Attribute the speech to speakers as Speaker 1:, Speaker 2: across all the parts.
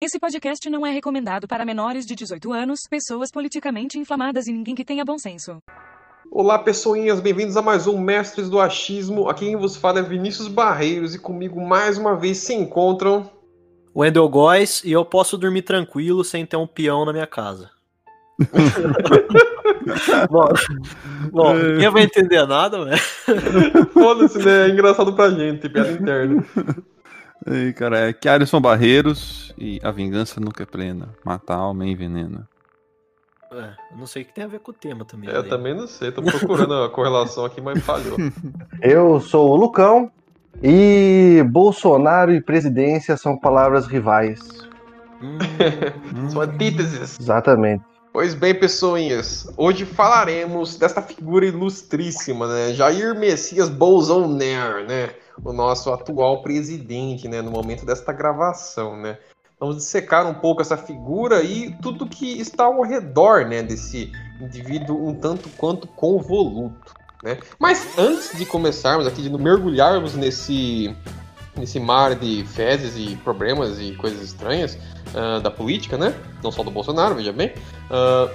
Speaker 1: Esse podcast não é recomendado para menores de 18 anos, pessoas politicamente inflamadas e ninguém que tenha bom senso.
Speaker 2: Olá, pessoinhas, bem-vindos a mais um Mestres do Achismo. Aqui quem vos fala é Vinícius Barreiros e comigo mais uma vez se encontram.
Speaker 3: Wendel Góes e eu posso dormir tranquilo sem ter um peão na minha casa. bom, bom, ninguém vai entender nada, velho.
Speaker 2: Foda-se, né? É engraçado pra gente, piada interna.
Speaker 4: Aí, cara, é que Alisson Barreiros e a vingança nunca é plena. Matar alma envenena.
Speaker 3: É, eu não sei o que tem a ver com o tema também.
Speaker 2: É, eu também não sei, tô procurando a correlação aqui, mas falhou.
Speaker 5: Eu sou o Lucão e Bolsonaro e presidência são palavras rivais.
Speaker 2: Hum, são antíteses.
Speaker 5: Exatamente.
Speaker 2: Pois bem, pessoinhas, hoje falaremos desta figura ilustríssima, né? Jair Messias Bolsonaro, né? O nosso atual presidente, né? No momento desta gravação, né? Vamos dissecar um pouco essa figura e tudo que está ao redor, né? Desse indivíduo um tanto quanto convoluto, né? Mas antes de começarmos aqui, de mergulharmos nesse nesse mar de fezes e problemas e coisas estranhas uh, da política, né? Não só do Bolsonaro, veja bem. Uh,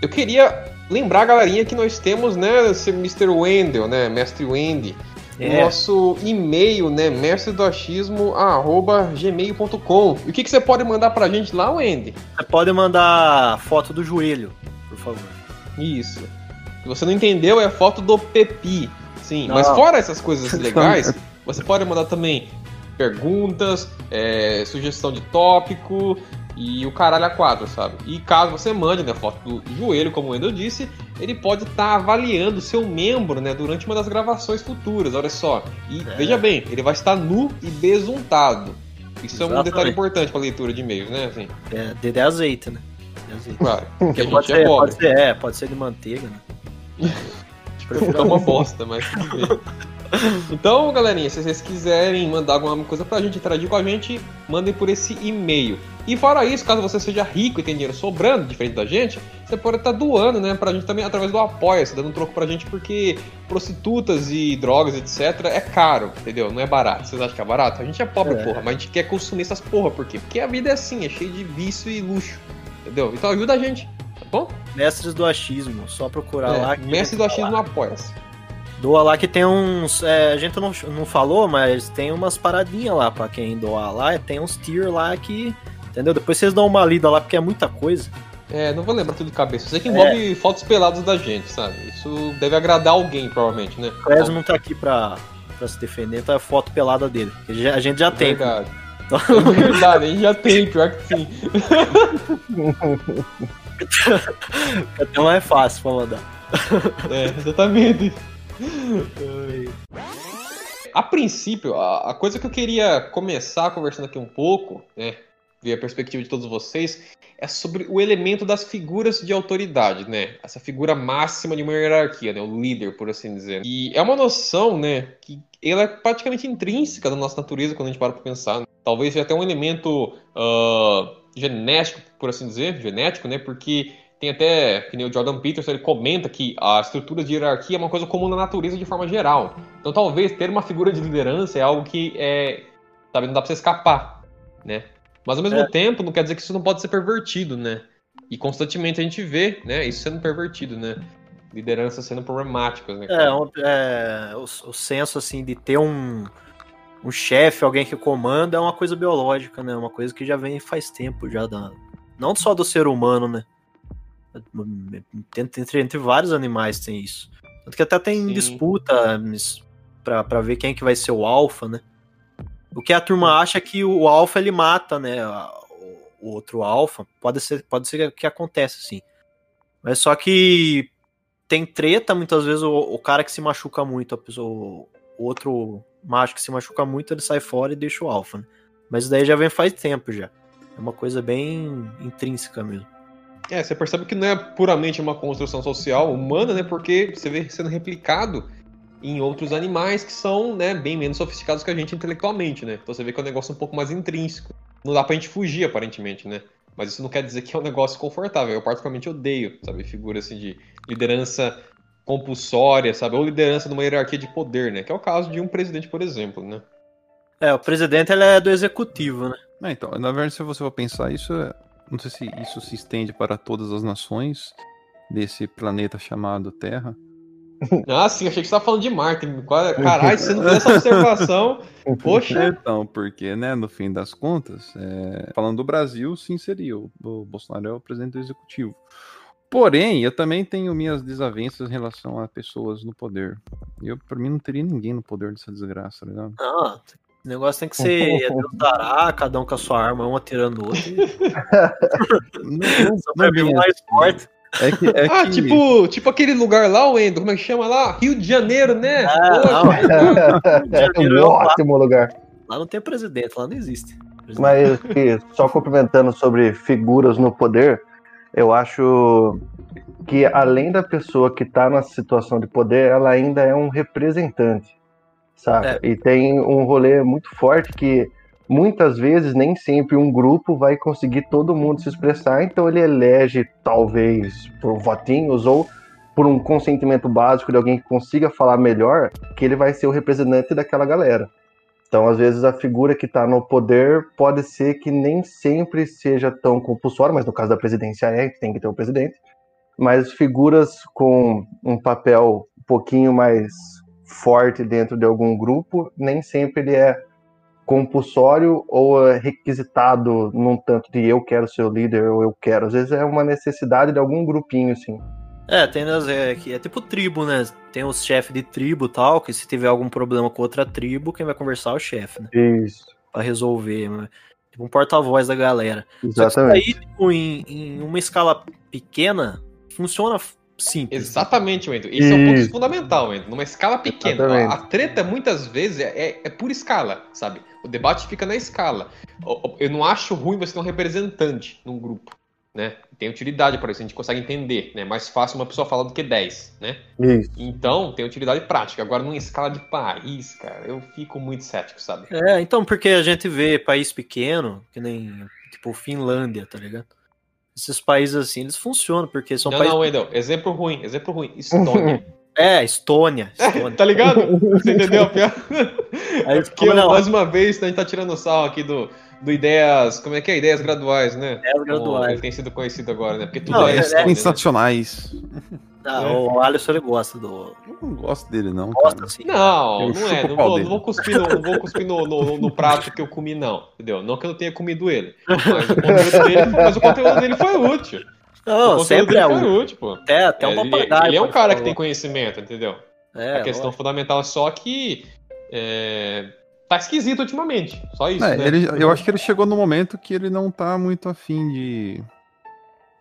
Speaker 2: eu queria lembrar a galerinha que nós temos, né, esse Mr. Wendel, né, Mestre Wendy, é. nosso e-mail, né, mestre do achismo, arroba gmail.com. E o que, que você pode mandar pra gente lá, Wendy?
Speaker 3: Você pode mandar foto do joelho, por favor.
Speaker 2: Isso. Se você não entendeu, é foto do Pepi. Sim, não. mas fora essas coisas legais, você pode mandar também perguntas, é, sugestão de tópico e o caralho a quadro, sabe? E caso você mande né, foto do joelho, como o Wendel disse, ele pode estar tá avaliando o seu membro né, durante uma das gravações futuras, olha só. E é. veja bem, ele vai estar nu e besuntado. Isso Exatamente. é um detalhe importante para leitura de e-mails, né? Assim.
Speaker 3: É, de, de azeite, né?
Speaker 2: De azeite. Claro, porque a gente
Speaker 3: pode
Speaker 2: é
Speaker 3: ser. Pode ser, é, pode ser de manteiga, né?
Speaker 2: é uma bosta, mas tudo bem. Então, galerinha, se vocês quiserem mandar alguma coisa pra gente, interagir com a gente, mandem por esse e-mail. E fora isso, caso você seja rico e tenha dinheiro sobrando, diferente da gente, você pode estar doando, né, pra gente também através do Apoia-se, dando um troco pra gente, porque prostitutas e drogas, etc, é caro, entendeu? Não é barato. Vocês acham que é barato? A gente é pobre, é. porra, mas a gente quer consumir essas porra, por quê? Porque a vida é assim, é cheia de vício e luxo, entendeu? Então ajuda a gente, tá bom?
Speaker 3: Mestres do Achismo, só procurar é, lá.
Speaker 2: Mestres do Achismo Apoia-se.
Speaker 3: Doa lá que tem uns. É, a gente não, não falou, mas tem umas paradinhas lá pra quem doar lá. Tem uns tier lá que. Entendeu? Depois vocês dão uma lida lá, porque é muita coisa.
Speaker 2: É, não vou lembrar tudo de cabeça. Sei que envolve é. fotos peladas da gente, sabe? Isso deve agradar alguém, provavelmente, né?
Speaker 3: O Clésio não tá aqui pra, pra se defender, tá a foto pelada dele. A gente já tem.
Speaker 2: Verdade. Então... É verdade, a gente já tem, pior que sim.
Speaker 3: Então é fácil pra mandar.
Speaker 2: É, exatamente. A princípio, a, a, coisa que eu queria começar conversando aqui um pouco, né, ver a perspectiva de todos vocês, é sobre o elemento das figuras de autoridade, né? Essa figura máxima de uma hierarquia, né? O líder, por assim dizer. E é uma noção, né, que ela é praticamente intrínseca da nossa natureza quando a gente para para pensar. Né? Talvez seja até um elemento uh, genético, por assim dizer, genético, né? Porque tem até, que nem o Jordan Peterson, ele comenta que a estrutura de hierarquia é uma coisa comum na natureza de forma geral. Então talvez ter uma figura de liderança é algo que é, sabe, não dá pra você escapar, né? Mas ao mesmo é. tempo não quer dizer que isso não pode ser pervertido, né? E constantemente a gente vê, né, isso sendo pervertido, né? Lideranças sendo problemáticas, né?
Speaker 3: É, é o, o senso, assim, de ter um, um chefe, alguém que comanda, é uma coisa biológica, né? Uma coisa que já vem faz tempo, já da... Não só do ser humano, né? Entre, entre vários animais tem isso. Tanto que até tem Sim. disputa para ver quem é que vai ser o alfa, né? O que a turma acha é que o alfa ele mata, né? O outro alfa. Pode ser, pode ser que aconteça, sim. Mas só que tem treta, muitas vezes, o, o cara que se machuca muito, a pessoa, o outro macho que se machuca muito, ele sai fora e deixa o alfa, né? Mas daí já vem faz tempo já. É uma coisa bem intrínseca mesmo.
Speaker 2: É, você percebe que não é puramente uma construção social humana, né? Porque você vê sendo replicado em outros animais que são, né, bem menos sofisticados que a gente intelectualmente, né? Então você vê que é um negócio um pouco mais intrínseco. Não dá pra gente fugir, aparentemente, né? Mas isso não quer dizer que é um negócio confortável. Eu particularmente odeio, sabe, figura assim de liderança compulsória, sabe? Ou liderança numa hierarquia de poder, né? Que é o caso de um presidente, por exemplo, né?
Speaker 3: É, o presidente ele é do executivo, né?
Speaker 4: É, então, na verdade, se você for pensar, isso é. Não sei se isso se estende para todas as nações desse planeta chamado Terra.
Speaker 2: Ah, sim, achei que você tava falando de Marte. Caralho, você não fez essa observação, poxa.
Speaker 4: Então, porque, né, no fim das contas, é, falando do Brasil, sim, seria. O, Bolsonaro é o presidente do executivo. Porém, eu também tenho minhas desavenças em relação a pessoas no poder. Eu, pra mim, não teria ninguém no poder dessa desgraça, tá ligado?
Speaker 3: Não, o negócio tem que ser é Deus dará, cada um com a sua arma, um atirando o outro.
Speaker 4: Não, não,
Speaker 3: Só
Speaker 4: não
Speaker 3: pra ver
Speaker 4: bem
Speaker 3: o mais forte.
Speaker 4: É que, é
Speaker 2: Ah,
Speaker 4: que-
Speaker 2: tipo, tipo aquele lugar lá, Wendel, como é que chama lá? Rio de Janeiro, né?
Speaker 3: Ah,
Speaker 2: Poxa,
Speaker 3: não.
Speaker 5: É
Speaker 3: Janeiro
Speaker 5: um
Speaker 3: é lá.
Speaker 5: ótimo lugar.
Speaker 3: Lá não tem presidente, lá não existe. Presidente.
Speaker 5: Mas que, só complementando sobre figuras no poder, eu acho que além da pessoa que está na situação de poder, ela ainda é um representante, saca? E tem um rolê muito forte que muitas vezes nem sempre um grupo vai conseguir todo mundo se expressar, então ele elege talvez por votinhos ou por um consentimento básico de alguém que consiga falar melhor, que ele vai ser o representante daquela galera. Então, às vezes, a figura que está no poder pode ser que nem sempre seja tão compulsória, mas no caso da presidência é, que tem que ter o presidente. Mas figuras com um papel um pouquinho mais forte dentro de algum grupo, nem sempre ele é compulsório ou é requisitado num tanto de eu quero ser o líder ou eu quero. Às vezes é uma necessidade de algum grupinho, assim.
Speaker 3: É, tem nas, é, que é tipo tribo, né? Tem os chefes de tribo e tal, que se tiver algum problema com outra tribo, quem vai conversar é o chefe, né?
Speaker 5: Isso,
Speaker 3: Pra resolver, né? Tipo um porta-voz da galera. Só que
Speaker 5: exatamente.
Speaker 3: aí, tipo, em, em uma escala pequena, funciona simples.
Speaker 2: Exatamente, Wendel. Esse é o ponto
Speaker 5: Isso.
Speaker 2: fundamental, Wendel. Numa escala pequena.
Speaker 5: Exatamente.
Speaker 2: A, treta, muitas vezes, é, é, por escala, sabe? O debate fica na escala. Eu não acho ruim você ter um representante num grupo, né? Tem utilidade para isso, a gente consegue entender, né? É mais fácil uma pessoa falar do que 10, né?
Speaker 5: Isso.
Speaker 2: Então, tem utilidade prática. Agora, numa escala de país, cara, eu fico muito cético, sabe?
Speaker 3: É, então, porque a gente vê país pequeno, que nem, tipo, Finlândia, tá ligado? Esses países assim, eles funcionam, porque são
Speaker 2: Não,
Speaker 3: países.
Speaker 2: não, Wendel. Exemplo ruim, exemplo ruim. Estônia.
Speaker 3: É, Estônia. Estônia.
Speaker 2: tá ligado? Você entendeu a piada?
Speaker 3: Aí,
Speaker 2: É porque,
Speaker 3: como não?
Speaker 2: mais uma vez, a gente tá tirando sal aqui do, do Ideias. Como é que é? Ideias graduais, né?
Speaker 3: Ideias
Speaker 2: Como
Speaker 3: graduais.
Speaker 2: Ele tem sido conhecido agora, né? Porque tudo
Speaker 3: Não,
Speaker 2: é,
Speaker 3: é-
Speaker 2: Estônia, né?
Speaker 4: sensacionais.
Speaker 3: Ah,
Speaker 2: É.
Speaker 3: O Alisson ele gosta do.
Speaker 4: Eu não gosto dele, não.
Speaker 3: Gosta,
Speaker 4: cara.
Speaker 3: assim.
Speaker 2: Não,
Speaker 4: Eu
Speaker 2: não é. Não vou, não vou cuspir, no, não vou cuspir no, no- no prato que eu comi, não. Entendeu? Não que eu não tenha comido ele. Mas o conteúdo dele, mas o conteúdo dele foi útil.
Speaker 3: Não, sempre
Speaker 2: dele
Speaker 3: é
Speaker 2: foi útil, pô.
Speaker 3: Até, até um
Speaker 2: ele,
Speaker 3: papagaio.
Speaker 2: ele é um cara que tem conhecimento, entendeu?
Speaker 3: É,
Speaker 2: a questão
Speaker 3: lógico.
Speaker 2: fundamental é só que. É, tá esquisito ultimamente. Só isso.
Speaker 4: É,
Speaker 2: né?
Speaker 4: ele- eu acho que ele chegou no momento que ele não tá muito afim de,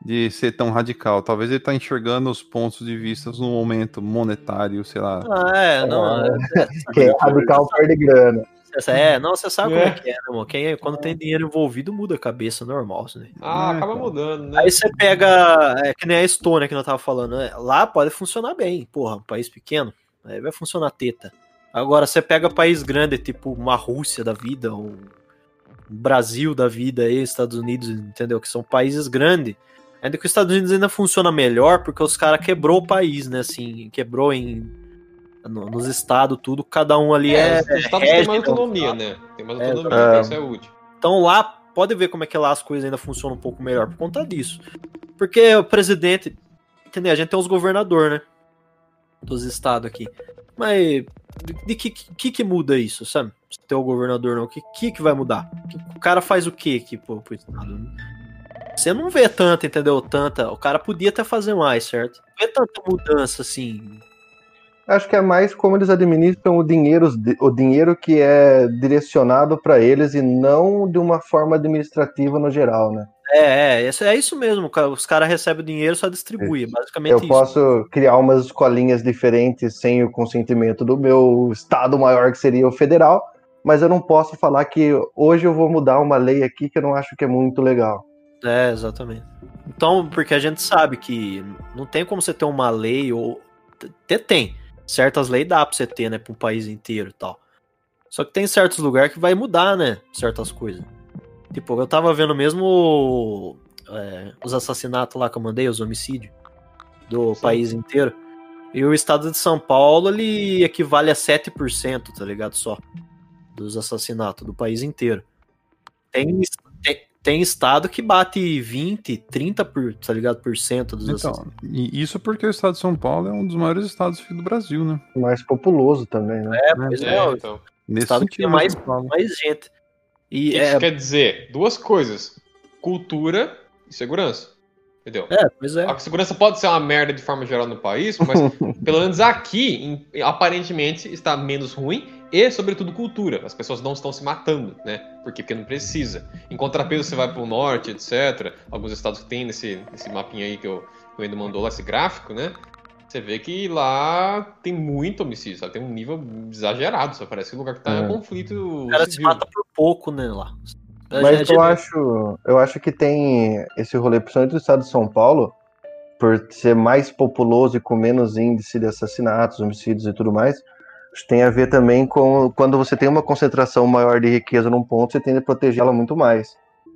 Speaker 4: de ser tão radical. Talvez ele tá enxergando os pontos de vista no momento monetário, sei lá.
Speaker 3: Ah, é, não. É,
Speaker 5: Que é radical perde grana.
Speaker 3: é, não, você sabe
Speaker 2: É.
Speaker 3: como é que é, né, irmão? Quem, quando tem dinheiro envolvido, muda a cabeça, normal. Assim, né?
Speaker 2: Ah,
Speaker 4: É,
Speaker 2: acaba
Speaker 4: cara.
Speaker 2: mudando, né?
Speaker 3: Aí você pega, é, que nem a Estônia que nós tava falando, né? Lá pode funcionar bem, porra, um país pequeno, aí vai funcionar teta. Agora você pega país grande, tipo uma Rússia da vida, ou um Brasil da vida aí, Estados Unidos, entendeu? Que são países grandes. Ainda que os Estados Unidos ainda funciona melhor, porque os caras quebrou o país, né? Assim, quebrou em no- nos estados, tudo, cada um ali é.
Speaker 2: É, os estados têm
Speaker 3: rege,
Speaker 2: mais
Speaker 3: né,
Speaker 2: autonomia, né? Tem mais
Speaker 3: É,
Speaker 2: autonomia,
Speaker 5: é.
Speaker 2: então isso é útil.
Speaker 3: Então lá, pode ver como é que lá as coisas ainda funcionam um pouco melhor por conta disso. Porque o presidente, entendeu? A gente tem os governadores, né? Dos estados aqui. Mas de, de que, que que muda isso, sabe? Se tem o governador não, o que, que que vai mudar? Que- o cara faz o que aqui pro, pro estado? Você não vê tanta, entendeu? Tanta. O cara podia até fazer mais, certo? Não vê tanta mudança assim.
Speaker 5: Acho que é mais como eles administram o dinheiro, o dinheiro que é direcionado para eles e não de uma forma administrativa no geral, né?
Speaker 3: É, é, isso, é isso mesmo. Os caras recebem o dinheiro e só distribui. É basicamente
Speaker 5: Eu
Speaker 3: isso.
Speaker 5: posso criar umas escolinhas diferentes sem o consentimento do meu estado maior, que seria o federal, mas eu não posso falar que hoje eu vou mudar uma lei aqui que eu não acho que é muito legal.
Speaker 3: É, exatamente. Então, porque a gente sabe que não tem como você ter uma lei, ou. Até tem. Certas leis dá pra você ter, né, pra um país inteiro e tal. Só que tem certos lugares que vai mudar, né, certas coisas. Tipo, eu tava vendo mesmo é, os assassinatos lá que eu mandei, os homicídios do
Speaker 2: Sim.
Speaker 3: país inteiro. E o estado de São Paulo, ele equivale a 7%, tá ligado? Só. Dos assassinatos do país inteiro. tem, tem, estado que bate 20, 30 por, tá ligado, por cento dos
Speaker 4: Então, e isso porque o estado de São Paulo é um dos maiores estados do Brasil, né?
Speaker 5: Mais populoso também, né?
Speaker 3: É, pois é,
Speaker 2: É,
Speaker 3: o
Speaker 2: então.
Speaker 4: Nesse
Speaker 3: estado que tem
Speaker 4: sentido,
Speaker 3: mais, mais gente. E
Speaker 2: Isso
Speaker 3: é,
Speaker 2: quer dizer duas coisas: cultura e segurança. Entendeu?
Speaker 3: é, pois é.
Speaker 2: A segurança pode ser uma merda de forma geral no país, mas pelo menos aqui, em- aparentemente, está menos ruim e, sobretudo, cultura. As pessoas não estão se matando, né? Por quê? Porque não precisa. Em contrapeso, você vai para o norte, etc. Alguns estados que tem nesse, nesse mapinha aí que eu, que o Endo mandou lá, esse gráfico, né? Você vê que lá tem muito homicídio, sabe? Tem um nível exagerado, só parece que o lugar que tá é,
Speaker 5: É.
Speaker 2: conflito
Speaker 3: O cara se
Speaker 2: civil.
Speaker 3: mata por pouco, né, lá. A
Speaker 5: Mas
Speaker 3: gente-
Speaker 5: eu acho, eu acho que tem esse rolê, principalmente do estado de São Paulo, por ser mais populoso e com menos índice de assassinatos, homicídios e tudo mais, tem a ver também com quando você tem uma concentração maior de riqueza num ponto, você tende a protegê-la muito mais.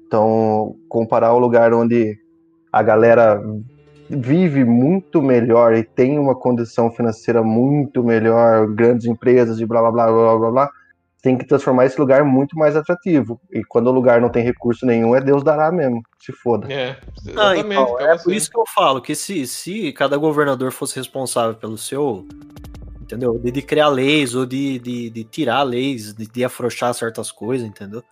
Speaker 5: Então, comparar o lugar onde a galera vive muito melhor e tem uma condição financeira muito melhor, grandes empresas e blá blá blá blá blá blá, tem que transformar esse lugar muito mais atrativo. E quando o lugar não tem recurso nenhum, é Deus dará mesmo. Se foda.
Speaker 2: É,
Speaker 3: Ah, então, é
Speaker 2: você.
Speaker 3: por isso que eu falo que se, se cada governador fosse responsável pelo seu, entendeu? De, de criar leis ou de, de, de tirar leis, de, de afrouxar certas coisas, entendeu?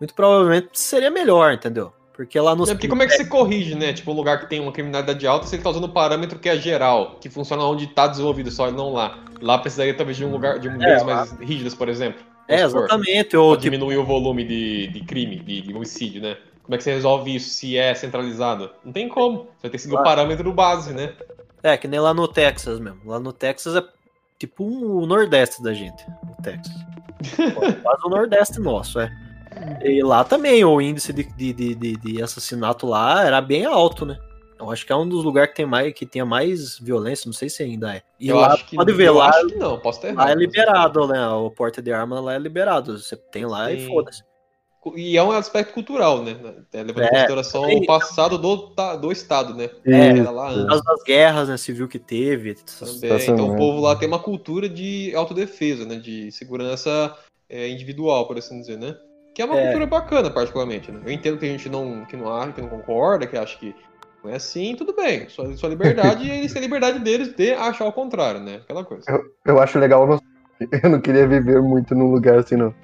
Speaker 3: Muito provavelmente seria melhor, entendeu? Porque lá nos.
Speaker 2: É porque como é que você corrige, né? Tipo, um lugar que tem uma criminalidade alta, se ele tá usando um parâmetro que é geral, que funciona onde tá desenvolvido só não lá. Lá precisaria talvez de um lugar de leis
Speaker 3: lá-
Speaker 2: mais rígidas, por exemplo.
Speaker 3: É, exatamente. Ou tipo,
Speaker 2: diminuir o volume de, de crime, de, de homicídio, né? Como é que você resolve isso se é centralizado? Não tem como. Você vai ter que seguir o
Speaker 3: Claro.
Speaker 2: parâmetro base, né?
Speaker 3: é, que nem lá no Texas mesmo. Lá no Texas é tipo um- o Nordeste da gente. O Texas. Quase o Nordeste nosso, é. E lá também o índice de, de, de, de- assassinato lá era bem alto, né? Eu acho que é um dos lugares que tem mais que tenha mais violência, não sei se ainda é. E
Speaker 2: eu
Speaker 3: lá
Speaker 2: acho que
Speaker 3: pode ver, lá,
Speaker 2: acho que não, posso errado.
Speaker 3: lá é
Speaker 2: mas-
Speaker 3: liberado, né? O porte de arma lá é liberado. Você tem lá e
Speaker 2: Sim.
Speaker 3: foda-se.
Speaker 2: E é um aspecto cultural, né? É, levando em
Speaker 3: É,
Speaker 2: consideração
Speaker 3: também.
Speaker 2: o passado do, do Estado, né?
Speaker 3: É,
Speaker 2: Era lá
Speaker 3: Por
Speaker 2: antes.
Speaker 3: causa das guerras né, civil que teve.
Speaker 2: Também. Então o
Speaker 5: Exatamente.
Speaker 2: povo lá tem uma cultura de autodefesa, né? De segurança é, individual, por assim dizer, né? Que é uma
Speaker 3: É.
Speaker 2: cultura bacana, particularmente. Né? Eu entendo que a gente não, que não acha, que não concorda, que acha que não é assim, tudo bem. Sua, sua liberdade e eles têm a liberdade deles de achar o contrário, né? Aquela coisa.
Speaker 5: Eu acho legal. Eu não, eu não queria viver muito num lugar assim, não.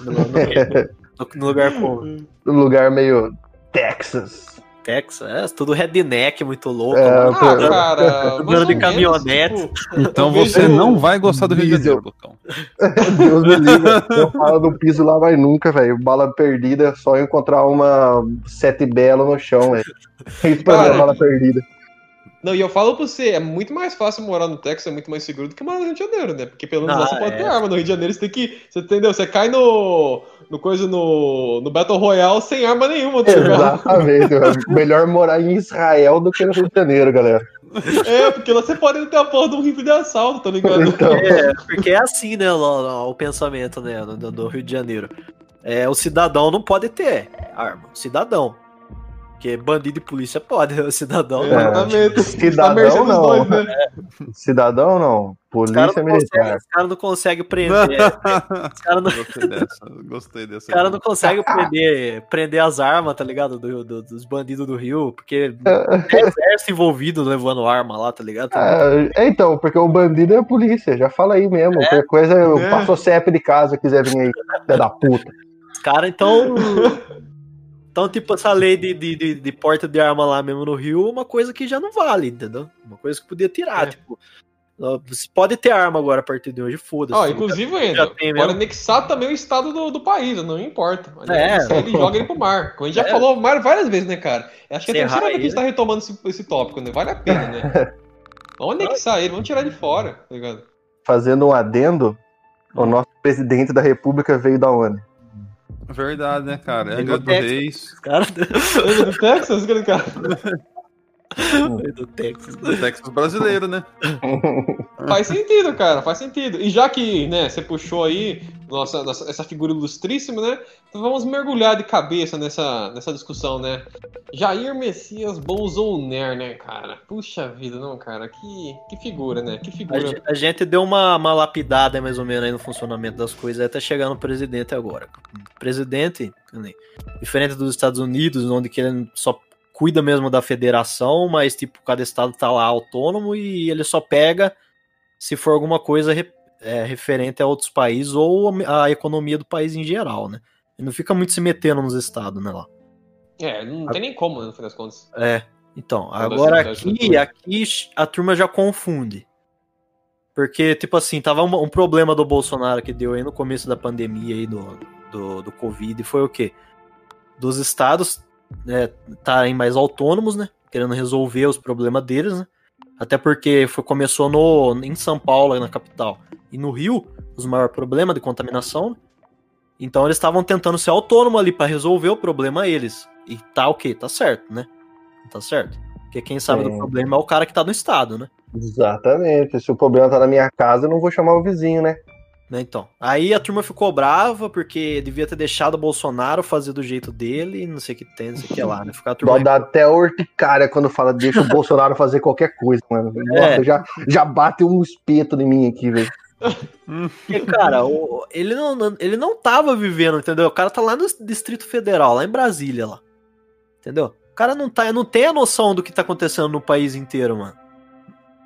Speaker 3: No, no- no lugar como
Speaker 5: Num lugar meio Texas.
Speaker 3: Texas, é, tudo redneck, muito louco.
Speaker 5: É,
Speaker 3: mano.
Speaker 2: Ah, cara.
Speaker 3: Andando de caminhonete.
Speaker 2: tipo,
Speaker 4: Então você
Speaker 2: vejo-
Speaker 4: não vai gostar do Rio de. Janeiro, Lucão.
Speaker 5: Deus me livre. Eu falo no piso lá vai nunca, velho. Bala perdida, só encontrar uma sete belo no chão, velho. Isso pra mim é
Speaker 2: Cara,
Speaker 5: bala perdida.
Speaker 2: Não, e eu falo pra você, é muito mais fácil morar no Texas, é muito mais seguro do que morar no Rio de Janeiro, né? Porque pelo menos lá
Speaker 3: Ah,
Speaker 2: você pode
Speaker 3: é.
Speaker 2: ter arma. No Rio de Janeiro você tem que. Você entendeu? Você cai no. No coisa no. no Battle Royale sem arma nenhuma, tá ligado?
Speaker 5: Exatamente. Melhor morar em Israel do que no Rio de Janeiro, galera.
Speaker 2: É, porque lá você pode ter a porra de um rifle de assalto, tá ligado?
Speaker 5: Então,
Speaker 3: É, porque é assim, né, o, o pensamento, né, do, do Rio de Janeiro. É, o cidadão não pode ter arma, o cidadão. Porque bandido e polícia pode, o cidadão não.
Speaker 2: Exatamente.
Speaker 5: Cidadão,
Speaker 2: Tá mercê dos
Speaker 5: não.
Speaker 2: dois, né?
Speaker 5: cidadão não.
Speaker 3: Os caras
Speaker 5: Polícia
Speaker 3: não,
Speaker 5: militar.
Speaker 3: os caras não conseguem prender. Os caras não,
Speaker 4: Gostei dessa. Gostei dessa.
Speaker 3: os cara não conseguem prender, prender as armas, tá ligado? Do, do- dos bandidos do Rio, porque é exército envolvido levando arma lá, tá ligado?
Speaker 5: Ah, é, então, porque o bandido é a polícia, já fala aí mesmo.
Speaker 3: É.
Speaker 5: Qualquer coisa, eu
Speaker 2: É.
Speaker 5: passo o CEP de casa, quiser vir aí, filha da puta.
Speaker 3: Os caras, então. Então, tipo, essa lei de, de, de, de porta de arma lá mesmo no Rio é uma coisa que já não vale, entendeu? Uma coisa que podia tirar,
Speaker 2: É.
Speaker 3: tipo. Você pode ter arma agora a partir de hoje, foda-se.
Speaker 2: Ó, inclusive,
Speaker 3: já
Speaker 2: ainda,
Speaker 3: tem
Speaker 2: pode anexar também o estado do, do país, não importa.
Speaker 3: É.
Speaker 2: ele joga ele pro mar. Como a gente já
Speaker 3: É.
Speaker 2: falou mar- várias vezes, né, cara? Acho que é a terceira vez que a gente
Speaker 3: ele.
Speaker 2: tá retomando esse, esse tópico, né? Vale a pena, né? Vamos anexar ele, vamos tirar de fora, tá ligado?
Speaker 5: Fazendo um adendo, o nosso presidente da república veio da onde?
Speaker 4: Verdade, né, cara?
Speaker 3: Tem
Speaker 4: Angra do
Speaker 3: Texas.
Speaker 4: Reis.
Speaker 2: Do Texas, cara?
Speaker 3: do Texas.
Speaker 4: Do Texas brasileiro, né?
Speaker 2: Faz sentido, cara, faz sentido. E já que, né, você puxou aí nossa, nossa, essa figura ilustríssima, né? Então vamos mergulhar de cabeça nessa, nessa discussão, né? Jair Messias Bolsonaro, né, cara? Puxa vida, não, cara, que, que figura, né? Que
Speaker 3: A,
Speaker 2: figura.
Speaker 3: ge- a gente deu uma, uma lapidada mais ou menos aí no funcionamento das coisas até chegar no presidente agora. Presidente, diferente dos Estados Unidos, onde que ele só cuida mesmo da federação, mas tipo, cada estado tá lá autônomo e ele só pega se for alguma coisa re- é, referente a outros países ou a, a economia do país em geral, né? Ele não fica muito se metendo nos estados, né, lá.
Speaker 2: É, não tem nem como, né, no fim das contas.
Speaker 3: É, então,
Speaker 2: Toda
Speaker 3: agora aqui, aqui a turma já confunde. Porque, tipo assim, tava um, um problema do Bolsonaro que deu aí no começo da pandemia aí do, do, do Covid, foi o quê? Dos estados né, estarem mais autônomos, né? Querendo resolver os problemas deles, né? Até porque foi, começou no, em São Paulo, na capital, e no Rio, os maiores problemas de contaminação. né? Então eles estavam tentando ser autônomos ali para resolver o problema eles. E tá ok, tá certo, né? Tá certo. Porque quem sabe do
Speaker 5: Sim.
Speaker 3: problema é o cara que tá no estado, né?
Speaker 5: Exatamente. Se o problema tá na minha casa, eu não vou chamar o vizinho, né?
Speaker 3: Né, Então. Aí a turma ficou brava porque devia ter deixado o Bolsonaro fazer do jeito dele, não sei o que tem, não sei o que lá, né? Ficar a turma
Speaker 5: dá até urticária quando fala deixa o Bolsonaro fazer qualquer coisa, mano.
Speaker 3: É.
Speaker 5: Nossa, já, já bate um espeto em mim aqui, velho.
Speaker 3: Porque, cara, o- ele, não, não- ele não tava vivendo, entendeu? O cara tá lá no Distrito Federal, lá em Brasília, lá. Entendeu? O cara não, tá, não tem a noção do que tá acontecendo no país inteiro, mano.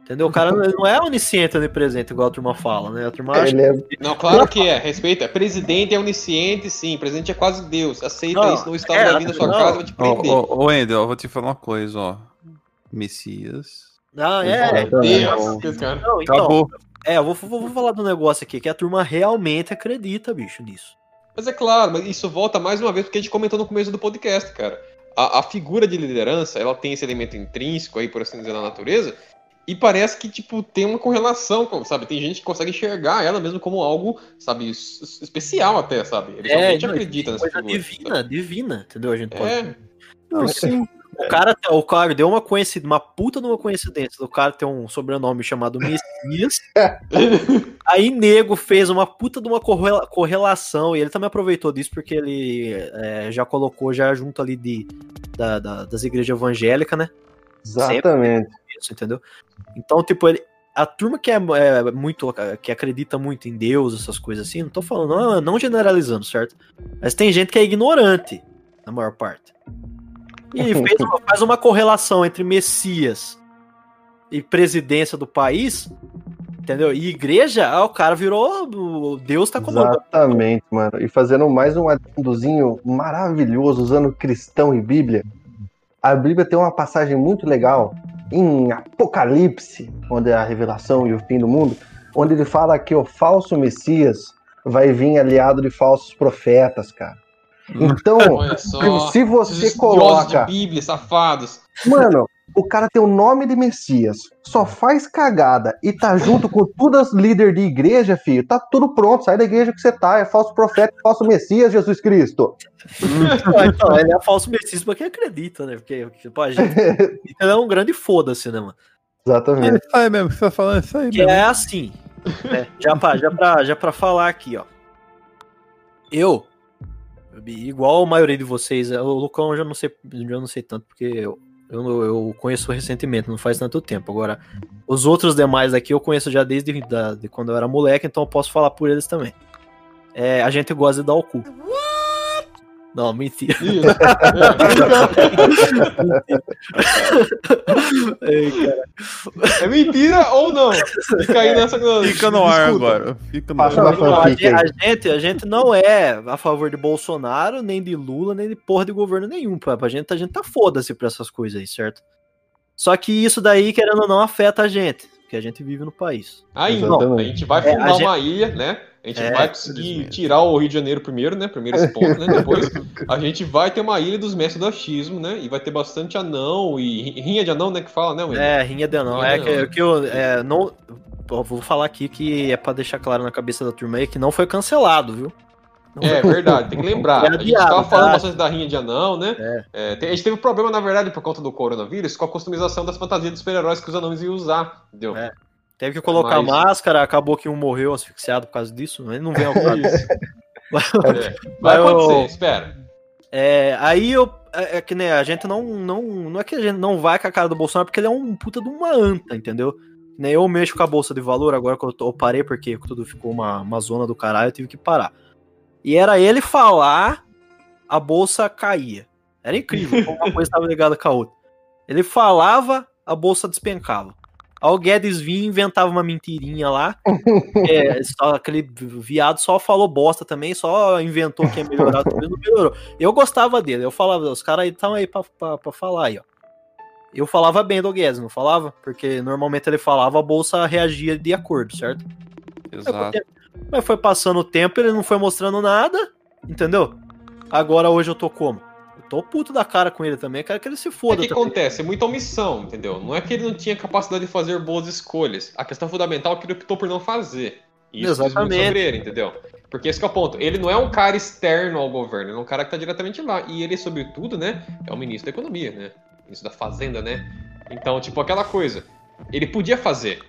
Speaker 3: Entendeu? O cara não, é onisciente, onipresente, igual a turma fala, né? A turma acha
Speaker 5: é
Speaker 2: Não, claro que é, respeita. Presidente é onisciente, sim. Presidente é quase Deus. Aceita
Speaker 3: Não,
Speaker 2: isso, senão o Estado
Speaker 3: é,
Speaker 2: vai vir na sua
Speaker 3: não.
Speaker 2: casa vai te
Speaker 4: Ô,
Speaker 2: prender.
Speaker 4: ô, ô, Wendel, eu vou te falar uma coisa, ó. Messias.
Speaker 3: Ah, é.
Speaker 5: Exatamente.
Speaker 2: Deus, cara.
Speaker 3: Não, então,
Speaker 4: Acabou.
Speaker 3: é, eu vou, vou, vou falar do negócio aqui, que a turma realmente acredita, bicho, nisso.
Speaker 2: Mas é claro, mas isso volta mais uma vez porque a gente comentou no começo do podcast, cara. A, a figura de liderança, ela tem esse elemento intrínseco aí, por assim dizer, na natureza, e parece que, tipo, tem uma correlação, sabe? Tem gente que consegue enxergar ela mesmo como algo, sabe, es- especial até, sabe? Ele realmente
Speaker 3: não,
Speaker 2: acredita nessa
Speaker 3: coisa
Speaker 2: figura.
Speaker 3: divina, divina, entendeu? A gente pode
Speaker 2: É,
Speaker 4: Não, sim.
Speaker 3: O cara, o cara deu uma coincidência, uma puta de uma coincidência do cara ter um sobrenome chamado Messias. Aí nego fez uma puta de uma correla- correlação e ele também aproveitou disso porque ele é, já colocou já junto ali de, da- da- das igrejas evangélicas, né?
Speaker 5: exatamente.
Speaker 3: Entendeu? Então, tipo, ele, a turma que é, é muito que acredita muito em Deus, essas coisas assim, não tô falando, não, não generalizando, certo? Mas tem gente que é ignorante, na maior parte. E uma- faz uma correlação entre Messias e presidência do país, entendeu? E igreja, ah, o cara virou. Deus tá comandando.
Speaker 5: Exatamente, mano. E fazendo mais um adendozinho maravilhoso, usando cristão e Bíblia. A Bíblia tem uma passagem muito legal em Apocalipse, onde é a revelação e o fim do mundo, onde ele fala que o falso Messias vai vir aliado de falsos profetas, cara. Então,
Speaker 2: olha só.
Speaker 5: se você coloca
Speaker 2: de Bíblia, safados.
Speaker 5: Mano, o cara tem o nome de Messias, só faz cagada e tá junto com todas as líderes de igreja, filho. Tá tudo pronto, sai da igreja que você tá. É falso profeta, falso Messias, Jesus Cristo.
Speaker 3: Ah, então, ele é falso Messias pra quem acredita, né? Porque, tipo, a gente. Ele é um grande foda-se, né, mano?
Speaker 5: Exatamente.
Speaker 4: Isso aí mesmo, você tá falando isso aí
Speaker 3: Que
Speaker 4: mesmo.
Speaker 3: é assim. né? Já, pra, já, pra, já pra falar aqui, ó. Eu, igual a maioria de vocês, o Lucão eu já não sei, eu já não sei tanto, porque eu, eu, eu conheço recentemente, não faz tanto tempo. Agora, os outros demais aqui eu conheço já desde da, de quando eu era moleque, então eu posso falar por eles também. É, a gente gosta de dar o cu. Não, mentira.
Speaker 2: Isso.
Speaker 3: Cara.
Speaker 2: É, é mentira ou não? Fica aí nessa.
Speaker 4: Fica no ar agora. Fica no
Speaker 5: Passa
Speaker 4: ar.
Speaker 5: aí.
Speaker 3: a gente- a gente não é a favor de Bolsonaro, nem de Lula, nem de porra de governo nenhum. Pra, pra gente, a gente tá foda-se pra essas coisas aí, certo? Só que isso daí, querendo ou não, afeta a gente, porque a gente vive no país.
Speaker 2: Ainda,
Speaker 5: Exatamente.
Speaker 2: a gente vai
Speaker 3: É,
Speaker 2: fundar
Speaker 3: gente-
Speaker 2: uma ilha, né? A gente
Speaker 3: É,
Speaker 2: vai conseguir tirar o Rio de Janeiro primeiro, né? Primeiro esse ponto, né? Depois a gente vai ter uma ilha dos mestres do achismo, né? E vai ter bastante anão e ri- rinha de anão, né? Que fala, né, Wendel?
Speaker 3: É, rinha de não.
Speaker 2: Rinha
Speaker 3: É
Speaker 2: de
Speaker 3: que,
Speaker 2: anão.
Speaker 3: que eu é, não. eu Vou falar aqui que é pra deixar claro na cabeça da turma aí que não foi cancelado, viu?
Speaker 2: É verdade, tem que lembrar.
Speaker 3: É
Speaker 2: a gente
Speaker 3: adiado,
Speaker 2: tava falando
Speaker 3: tá?
Speaker 2: bastante da rinha de anão, né?
Speaker 3: É.
Speaker 2: É, tem- a gente teve um problema, na verdade, por conta do coronavírus, com a customização das fantasias dos super-heróis que os anões iam usar, entendeu?
Speaker 3: É. Teve que colocar
Speaker 2: Mas-
Speaker 3: máscara, acabou que um morreu asfixiado por causa disso. Ele não vem ao caso.
Speaker 2: É. Vai acontecer,
Speaker 3: eu-
Speaker 2: espera.
Speaker 3: É, aí eu. É, é que né, a gente não, não. Não é que a gente não vai com a cara do Bolsonaro, porque ele é um puta de uma anta, entendeu? Nem eu mexo com a bolsa de valor, agora que eu, tô- eu parei, porque tudo ficou uma, uma zona do caralho, eu tive que parar. E era ele falar, a bolsa caía. Era incrível, como uma coisa estava ligada com a outra. Ele falava, a bolsa despencava. Aí o Guedes vinha e inventava uma mentirinha lá. É, só, aquele viado só falou bosta também, só inventou que ia melhorar, também não melhorou. Eu gostava dele, eu falava, os caras aí estão aí pra, pra, pra falar aí, ó. Eu falava bem do Guedes, não falava? Porque normalmente ele falava, a bolsa reagia de acordo, certo?
Speaker 4: Exato.
Speaker 3: Mas foi passando o tempo, ele não foi mostrando nada, entendeu? Agora hoje eu tô como? Eu tô puto da cara com ele também, quero que ele se
Speaker 2: O
Speaker 3: foda.
Speaker 2: que
Speaker 3: também.
Speaker 2: acontece? É muita omissão, entendeu? Não é que ele não tinha capacidade de fazer boas escolhas. A questão fundamental é que ele optou por não fazer. E isso
Speaker 3: Exatamente.
Speaker 2: sobre ele, entendeu? Porque esse que é o ponto. Ele não é um cara externo ao governo, ele é um cara que tá diretamente lá. E ele, sobretudo, né, é o ministro da Economia, né? Ministro da Fazenda, né? Então, tipo, aquela coisa. Ele podia fazer.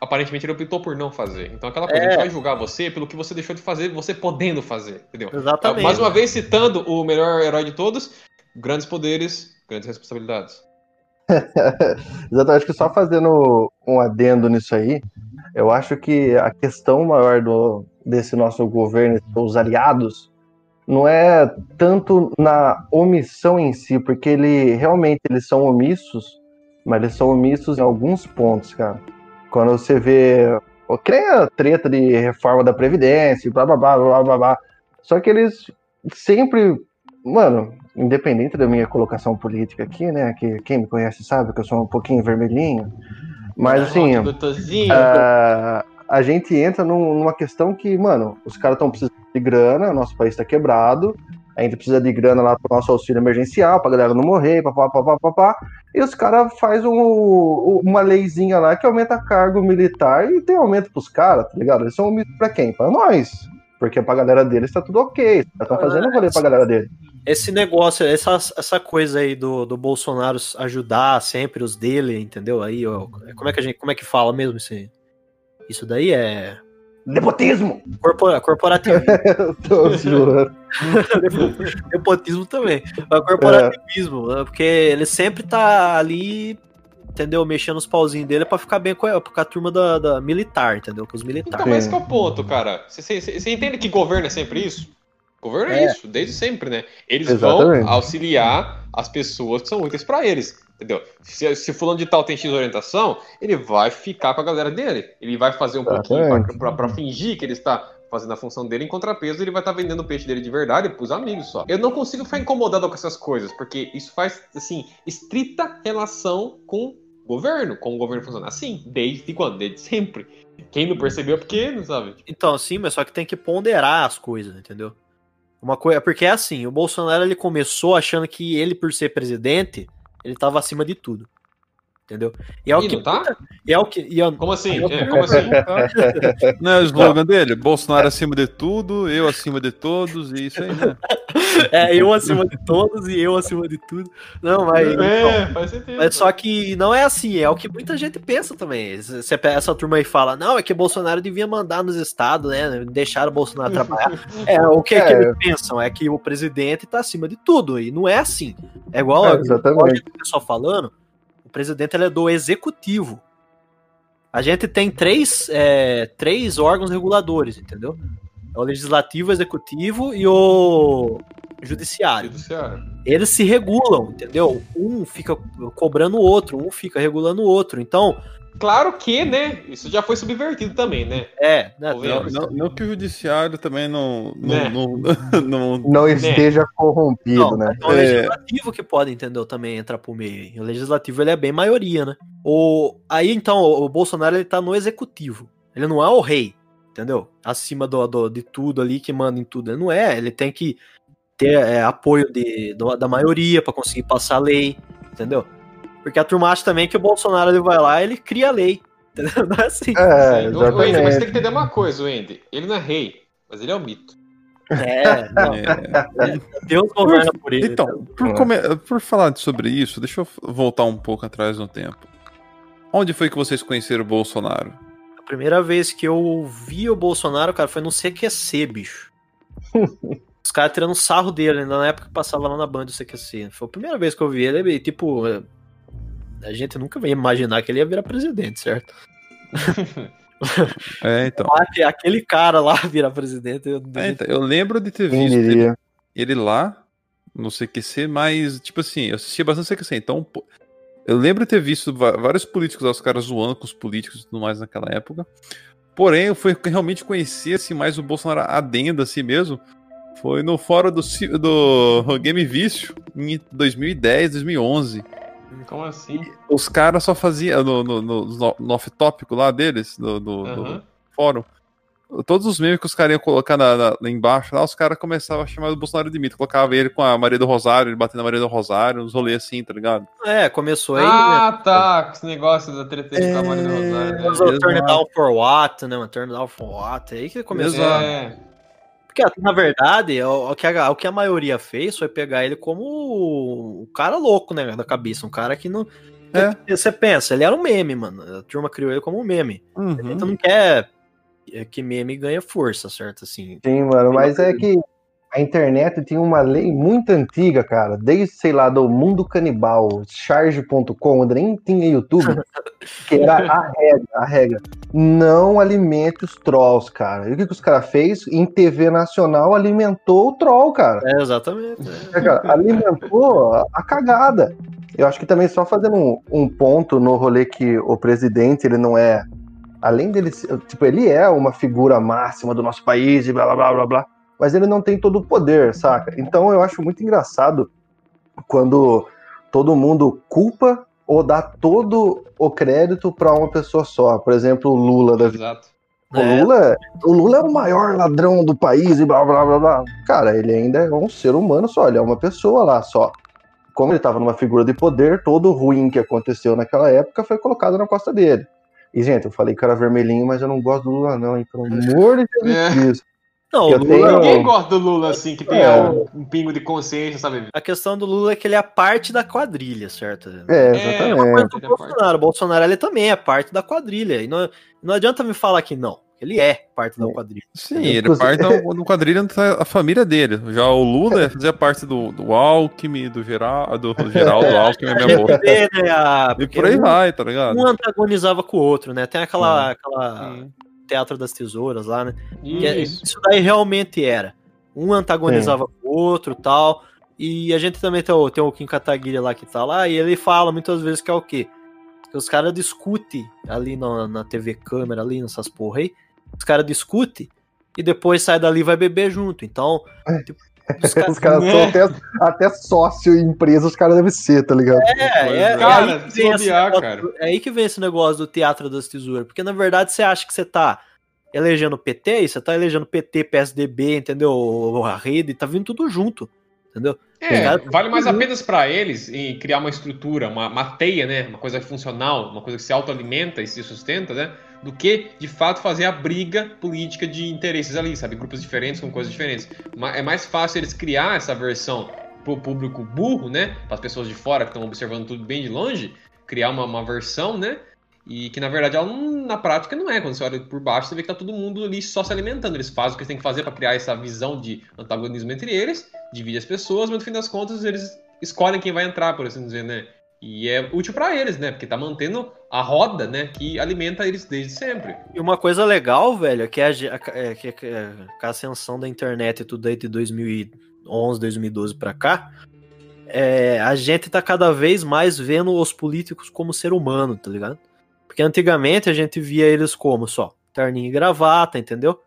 Speaker 2: Aparentemente ele optou por não fazer. Então aquela coisa, a
Speaker 3: É.
Speaker 2: gente vai julgar você pelo que você deixou de fazer, você podendo fazer, entendeu?
Speaker 3: Exatamente.
Speaker 2: Mais uma vez citando o melhor herói de todos, grandes poderes, grandes responsabilidades.
Speaker 5: Exatamente, acho que só fazendo um adendo nisso aí, eu acho que a questão maior do, desse nosso governo, os aliados, não é tanto na omissão em si, porque ele realmente eles são omissos, mas eles são omissos em alguns pontos, cara. Quando você vê o que nem a treta de reforma da Previdência, blá blá blá blá blá blá. Só que eles sempre, mano, independente da minha colocação política aqui, né? Que quem me conhece sabe que eu sou um pouquinho vermelhinho. Mas assim,
Speaker 2: Doutorzinho,
Speaker 5: ah, a gente entra num- numa questão que, mano, os caras estão precisando de grana, nosso país tá quebrado, a gente precisa de grana lá pro nosso auxílio emergencial, pra galera não morrer, papá, papá, papá. E os caras fazem um, uma leizinha lá que aumenta cargo militar e tem aumento pros caras, tá ligado? Eles são omissos pra quem? Pra nós. Porque pra galera deles tá tudo ok. Estão fazendo rolê pra galera dele.
Speaker 3: Esse negócio, essa, essa coisa aí do, do Bolsonaro ajudar sempre os dele, entendeu? Aí, ó, como é que a gente, como é que fala mesmo isso aí? Isso daí é
Speaker 5: Nepotismo!
Speaker 3: corpora, corporativismo,
Speaker 5: Tô jurando.
Speaker 3: nepotismo também, mas corporativismo, né? porque ele sempre tá ali, entendeu? Mexendo os pauzinhos dele pra ficar bem com a, com a turma da, da militar, entendeu? Com os militares.
Speaker 2: Então, mas que é o ponto, cara. Você- entende que governo é sempre isso? Governo é,
Speaker 3: É.
Speaker 2: isso, desde sempre, né? Eles
Speaker 5: Exatamente.
Speaker 2: vão auxiliar as pessoas que são úteis pra eles, entendeu? Se, se fulano de tal tem X orientação, ele vai ficar com a galera dele. Ele vai fazer um pouquinho pra,
Speaker 5: Exatamente.
Speaker 2: pra- pra fingir que ele está fazendo a função dele, em contrapeso ele vai estar vendendo o peixe dele de verdade pros amigos só. Eu não consigo ficar incomodado com essas coisas, porque isso faz, assim, estrita relação com governo, como o governo funciona. Assim, desde quando? Desde sempre. Quem não percebeu é porque não sabe.
Speaker 3: Então, sim, mas só que tem que ponderar as coisas, entendeu? Uma coisa, porque é assim, o Bolsonaro ele começou achando que ele, por ser presidente, ele tava acima de tudo. Entendeu? E é o
Speaker 2: Ih,
Speaker 3: que
Speaker 2: não tá?
Speaker 3: e é o que e é-
Speaker 2: Como assim? É, como assim?
Speaker 4: Não é o slogan dele? Bolsonaro acima de tudo, eu acima de todos, e isso aí, né?
Speaker 3: é eu acima de todos e eu acima de tudo. Não, mas
Speaker 2: É, faz sentido.
Speaker 3: Mas só que não é assim, é o que muita gente pensa também. Você pega essa turma aí e fala, não, é que Bolsonaro devia mandar nos estados, né? Deixar o Bolsonaro trabalhar. É, o que, é. que
Speaker 5: É.
Speaker 3: eles pensam? É que o presidente tá acima de tudo, e não é assim. É igual
Speaker 5: É, exatamente.
Speaker 3: o pessoal falando, o presidente ele é do executivo. A gente tem três, é, três órgãos reguladores, entendeu? É o legislativo, o executivo e o judiciário
Speaker 2: Judiciário.
Speaker 3: eles se regulam, entendeu? Um fica cobrando o outro, um fica regulando o outro. Então,
Speaker 2: Claro que, né? Isso já foi subvertido também, né?
Speaker 3: é, né,
Speaker 2: Tô
Speaker 4: Não, não- não que o judiciário também não. não,
Speaker 2: Né.
Speaker 4: não, não-
Speaker 5: Não esteja corrompido,
Speaker 3: não,
Speaker 5: né?
Speaker 3: é o legislativo que pode, entendeu, também entrar pro meio. O legislativo ele é bem maioria, né? O, aí então, o Bolsonaro ele tá no executivo. Ele não é o rei, entendeu? Acima do, do- de tudo ali que manda em tudo. Ele não é, ele tem que ter é, apoio de, do- da maioria pra conseguir passar a lei, entendeu? Porque a turma acha também que o Bolsonaro ele vai lá e ele cria a lei. Entendeu? Não é assim.
Speaker 5: É,
Speaker 2: Sim. O- o Andy, mas você tem que entender uma coisa, Wendy. Ele não é rei, mas ele é o mito.
Speaker 3: É, não,
Speaker 4: É.
Speaker 3: Deus governa por ele.
Speaker 4: Então, por, come- por falar sobre isso, deixa eu voltar um pouco atrás no tempo. Onde foi que vocês conheceram o Bolsonaro?
Speaker 3: A primeira vez que eu vi o Bolsonaro, cara, foi no CQC, bicho. Os caras tirando sarro dele, ainda na época que passava lá na Band do CQC. Foi a primeira vez que eu vi ele, tipo, é, a gente nunca ia imaginar que ele ia virar presidente, certo?
Speaker 4: É, então.
Speaker 3: Aque- Aquele cara lá virar presidente, eu
Speaker 4: É, então, eu lembro de ter visto ele, ele lá no CQC, mas, tipo assim, eu assistia bastante CQC, então. Eu lembro de ter visto vários políticos, lá, os caras zoando com os políticos e tudo mais naquela época. Porém, eu fui realmente conhecer assim, mais o Bolsonaro adendo assim mesmo. Foi no fórum do, do Game Vício em 2010, 2011.
Speaker 2: Como assim?
Speaker 4: Os caras só faziam no, no, no, no- no off-tópico lá deles, do, do- do
Speaker 2: Aham.
Speaker 4: fórum. Todos os memes que os caras iam colocar na, na- lá embaixo, lá, os caras começavam a chamar o Bolsonaro de mito. Colocava ele com a Maria do Rosário, ele batendo na Maria do Rosário, uns rolês assim, tá ligado?
Speaker 3: É, começou aí.
Speaker 2: Ah, tá. Com esse negócio da treta de Cavalo do Rosário.
Speaker 3: né?
Speaker 2: né?
Speaker 3: Usou
Speaker 4: Exato.
Speaker 3: Turn Down for What, né? Turn Down for What. É aí que começou.
Speaker 2: É.
Speaker 3: Porque, na verdade, o, o que a, o que a maioria fez foi pegar ele como o, cara louco, né? Da cabeça. Um cara que não.
Speaker 4: É.
Speaker 3: Você pensa, ele era um meme, mano. A turma criou ele como um meme.
Speaker 4: Uhum.
Speaker 3: Então não quer é, que meme ganhe força, certo? Assim.
Speaker 5: Sim, mano, mas é que a internet tem uma lei muito antiga, cara, desde, sei lá, do mundo canibal, charge.com, onde nem tinha YouTube, que era a regra, a regra. Não alimente os trolls, cara. E o que, que os caras fez? Em TV nacional alimentou o troll, cara.
Speaker 3: É, exatamente. é.
Speaker 5: É, cara, alimentou a, cagada. Eu acho que também só fazendo um, um ponto no rolê que o presidente, ele não é. Além dele, ser- tipo, ele é uma figura máxima do nosso país e blá blá blá blá blá, mas ele não tem todo o poder, saca? Então eu acho muito engraçado quando todo mundo culpa ou dá todo o crédito para uma pessoa só. Por exemplo, o Lula da vida.
Speaker 2: Exato.
Speaker 5: O
Speaker 3: É.
Speaker 5: Lula, o Lula é o maior ladrão do país e blá blá blá blá. Cara, ele ainda é um ser humano só, ele é uma pessoa lá só. Como ele estava numa figura de poder, todo o ruim que aconteceu naquela época foi colocado na costa dele. E, gente, eu falei que era vermelhinho, mas eu não gosto do Lula, não, hein? Pelo amor de Jesus
Speaker 2: É.
Speaker 3: Não, o
Speaker 5: Eu
Speaker 3: Lula,
Speaker 5: tenho-
Speaker 2: Ninguém gosta do Lula assim, que tem
Speaker 5: É.
Speaker 2: um, um pingo de consciência, sabe?
Speaker 3: a questão do Lula é que ele é parte da quadrilha, certo?
Speaker 5: É,
Speaker 2: É,
Speaker 5: exatamente.
Speaker 3: o
Speaker 2: Ele é parte.
Speaker 3: Bolsonaro, o Bolsonaro ele também é parte da quadrilha. E não, não adianta me falar que não. Ele é parte da
Speaker 5: É.
Speaker 3: quadrilha.
Speaker 4: Sim, ele
Speaker 5: Inclusive-
Speaker 4: parte do, do quadrilha tá a família dele. Já o Lula fazia parte do, do Alckmin, do Geral, do Geraldo Alckmin, é minha boca.
Speaker 3: né, a-
Speaker 4: E por aí
Speaker 3: um,
Speaker 4: vai, tá ligado?
Speaker 3: um antagonizava com o outro, né? Tem aquela, aquela
Speaker 2: Hum.
Speaker 3: Teatro das Tesouras lá, né? Que é-
Speaker 2: Isso.
Speaker 3: isso daí realmente era. Um antagonizava com o outro tal. E a gente também tem o, tem o Kim Kataguiri lá que tá lá, e ele fala muitas vezes que é o quê? Que os caras discutem ali na, na TV câmera, ali nessas porra aí. Os caras discutem e depois sai dali e vai beber junto. Então, tipo, os caras.
Speaker 5: Os caras
Speaker 2: Né?
Speaker 5: são até, até sócio em empresa, os caras devem ser, tá ligado?
Speaker 3: É, é, é
Speaker 2: Cara,
Speaker 3: aí que vem esse
Speaker 2: bobear,
Speaker 3: negócio-
Speaker 2: cara.
Speaker 3: é aí que vem esse negócio do teatro das tesouras. Porque na verdade você acha que você tá elegendo PT e você tá elegendo PT, PSDB, entendeu? A rede, tá vindo tudo junto. Entendeu?
Speaker 2: É,
Speaker 3: Cara,
Speaker 2: vale mais apenas pra eles em criar uma estrutura, uma, uma teia, né? Uma coisa funcional, uma coisa que se autoalimenta e se sustenta, né? Do que, de fato, fazer a briga política de interesses ali, sabe? Grupos diferentes com coisas diferentes. É mais fácil eles criar essa versão pro público burro, né? Para as pessoas de fora que estão observando tudo bem de longe, criar uma, uma versão, né? E que na verdade ela na prática não é. Quando você olha por baixo, você vê que tá todo mundo ali só se alimentando. Eles fazem o que eles têm que fazer para criar essa visão de antagonismo entre eles, divide as pessoas, mas no fim das contas eles escolhem quem vai entrar, por assim dizer, né? E é útil para eles, né? Porque tá mantendo a roda, né? Que alimenta eles desde sempre.
Speaker 3: E uma coisa legal, velho, é que a, a- é que- que- é, a ascensão da internet e tudo aí de 2011, 2012 pra cá, é, a gente tá cada vez mais vendo os políticos como ser humano, tá ligado? Porque antigamente a gente via eles como só terninho e gravata, entendeu?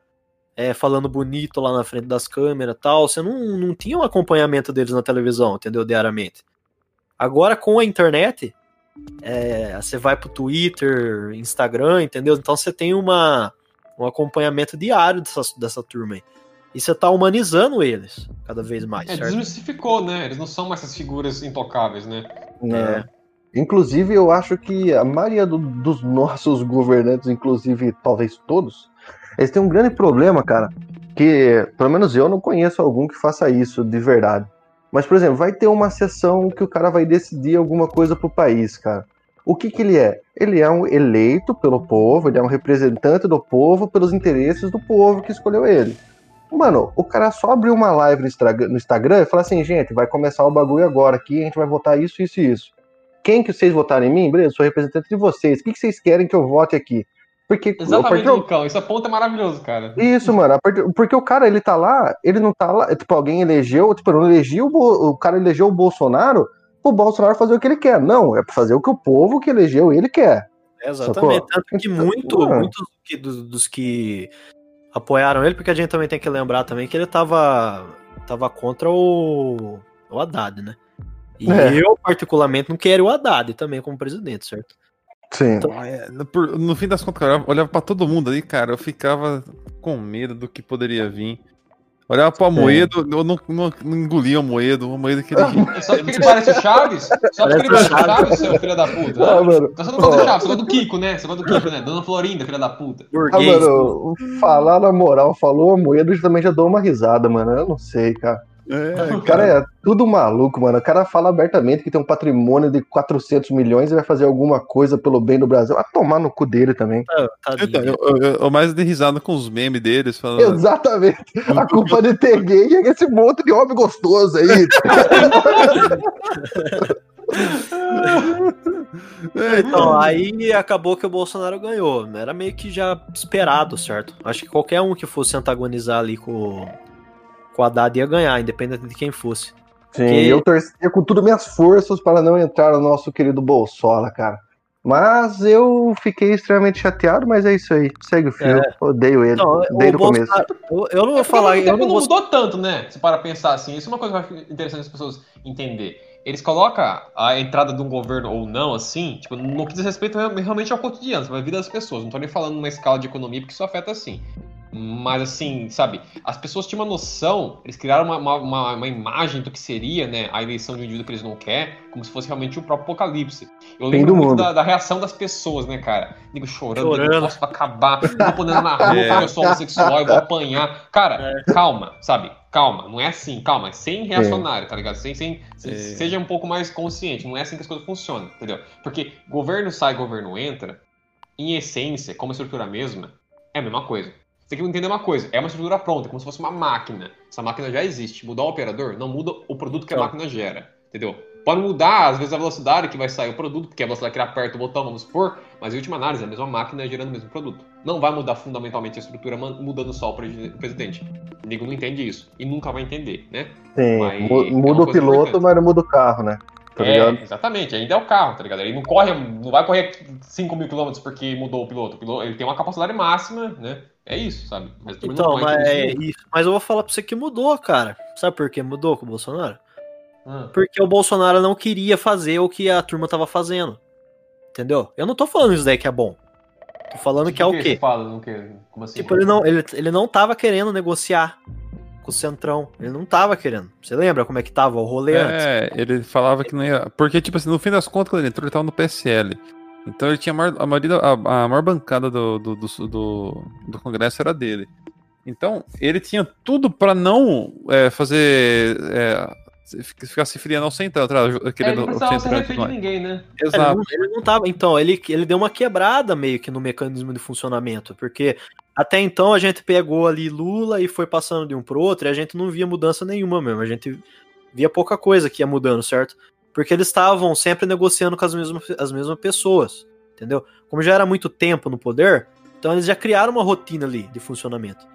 Speaker 3: É, falando bonito lá na frente das câmeras tal. Você não, não tinha um acompanhamento deles na televisão, entendeu? Diariamente. Agora com a internet, é, você vai pro Twitter, Instagram, entendeu? Então você tem uma, um acompanhamento diário dessa, dessa turma aí. E você tá humanizando eles cada vez mais,
Speaker 2: É,
Speaker 3: certo?
Speaker 2: desmistificou, né? Eles não são mais essas figuras intocáveis, né?
Speaker 5: Né? Inclusive, eu acho que a maioria do- dos nossos governantes, inclusive talvez todos, eles têm um grande problema, cara, que, pelo menos eu não conheço algum que faça isso de verdade. Mas, por exemplo, vai ter uma sessão que o cara vai decidir alguma coisa pro país, cara. O que que ele é? Ele é um eleito pelo povo, ele é um representante do povo pelos interesses do povo que escolheu ele. Mano, o cara só abriu uma live no Instagram, e fala assim, gente, vai começar o bagulho agora aqui, a gente vai votar isso, isso e isso. Quem que vocês votarem em mim? Beleza, eu sou representante de vocês. O que, que vocês querem que eu vote aqui? Porque,
Speaker 2: Exatamente,
Speaker 5: porque
Speaker 2: Lucão. Esse ponto é maravilhoso, cara.
Speaker 5: Isso, mano. Porque o cara, ele tá lá, ele não tá lá. Tipo, alguém elegeu, tipo, não elegeu o cara elegeu o Bolsonaro o Bolsonaro fazer o que ele quer. Não, é pra fazer o que o povo que elegeu ele quer.
Speaker 3: exatamente. Tanto que então, muito, muitos dos, dos que apoiaram ele, porque a gente também tem que lembrar também que ele tava, tava contra o, o Haddad, né? E é. eu, particularmente, não quero o Haddad também como presidente, certo?
Speaker 5: Sim.
Speaker 4: Então, é, no, no, fim das contas, cara, eu olhava pra todo mundo ali, cara, eu ficava com medo do que poderia vir. Olhava pra Moedo, eu não, não, não engolia o Moedo, o Moedo que ele.
Speaker 2: Só porque ele parece o Chaves? Só porque ele parece o Chaves, seu filho da puta. Ah, mano. Então você não gosta do Chaves, você gosta do Kiko, né? Você gosta do Kiko, né? Dona Florinda, filha da puta.
Speaker 5: Burguês, ah, mano, falar na moral, falou a Moedo, também já dou uma risada, mano. Eu não sei, cara. É, o cara é tudo maluco, mano. O cara fala abertamente que tem um patrimônio de 400 milhões e vai fazer alguma coisa pelo bem do Brasil. Vai tomar no cu dele também.
Speaker 4: É, então, eu, eu, eu, mais de risada com os memes deles.
Speaker 5: Falando... Exatamente. A culpa de ter gay é esse monte de homem gostoso aí.
Speaker 3: então, aí acabou que o Bolsonaro ganhou. Era meio que já esperado, certo? Acho que qualquer um que fosse antagonizar ali com o Haddad ia ganhar, independente de quem fosse.
Speaker 5: Sim, Porque... eu torcia com todas minhas forças para não entrar no nosso querido Bolsola, cara. Mas eu fiquei extremamente chateado, mas é isso aí. Segue o fio. É. Odeio ele. Não, desde o, começo.
Speaker 3: Eu, eu, não vou é falar.
Speaker 2: Eu
Speaker 3: não,
Speaker 2: não mudou tanto, né? Se para pensar assim. Isso é uma coisa que interessante as pessoas entender. Eles colocam a entrada de um governo ou não, assim, tipo, no que diz respeito realmente ao cotidiano, à vida das pessoas. Não tô nem falando numa escala de economia, porque isso afeta assim. Mas assim, sabe, as pessoas tinham uma noção, eles criaram uma, uma, uma, imagem do que seria né, a eleição de um indivíduo que eles não querem, como se fosse realmente o próprio apocalipse. Eu lembro muito da, da, reação das pessoas, né, cara? Digo chorando, chorando. Digo, posso acabar, vou podendo na rua, é. eu sou homossexual, eu vou apanhar. Cara, é. calma, sabe? Calma, não é assim, calma, sem reacionário, é. tá ligado? Sem, sem, é. Seja um pouco mais consciente, não é assim que as coisas funcionam, entendeu? Porque governo sai, governo entra, em essência, como estrutura mesma, é a mesma coisa. Você tem que entender uma coisa, é uma estrutura pronta, como se fosse uma máquina. Essa máquina já existe. Mudar o operador não muda o produto que a máquina gera, entendeu? Pode mudar, às vezes, a velocidade que vai sair o produto, porque a velocidade que ele aperta o botão, vamos supor, mas em última análise, é a mesma máquina gerando o mesmo produto. Não vai mudar fundamentalmente a estrutura mudando só o presidente. O nego não entende isso. E nunca vai entender, né?
Speaker 5: Sim, mas muda é o piloto, importante. mas não muda o carro, né?
Speaker 2: Tá é, ligado? exatamente, ainda é o carro, tá ligado? Ele não corre, não vai correr 5 mil quilômetros porque mudou o piloto. o piloto. Ele tem uma capacidade máxima, né? É isso, sabe?
Speaker 3: Mas então, mas, é isso. mas eu vou falar pra você que mudou, cara. Sabe por que mudou com o Bolsonaro? Hum. Porque o Bolsonaro não queria fazer o que a turma tava fazendo. Entendeu? Eu não tô falando isso daí que é bom. Tô falando que, que é o quê?
Speaker 2: Fala, não quer? Como assim?
Speaker 3: Tipo, ele não, ele, ele não tava querendo negociar com o Centrão. Ele não tava querendo. Você lembra como é que tava o rolê
Speaker 4: é,
Speaker 3: antes?
Speaker 4: É, ele falava que não ia. Porque, tipo assim, no fim das contas, quando ele entrou, ele tava no PSL. Então ele tinha a maior, a, maioria, a, a maior bancada do, do, do, do, do Congresso era dele. Então, ele tinha tudo para não é, fazer. É, ficar se filiando ao centrão, tá,
Speaker 2: querendo é, ele não se ninguém, né?
Speaker 3: Exato. Ele não, ele não tava. Então, ele, ele deu uma quebrada meio que no mecanismo de funcionamento, porque até então a gente pegou ali Lula e foi passando de um pro outro e a gente não via mudança nenhuma mesmo. A gente via pouca coisa que ia mudando, certo? Porque eles estavam sempre negociando com as mesmas, as mesmas pessoas, entendeu? Como já era muito tempo no poder, então eles já criaram uma rotina ali de funcionamento.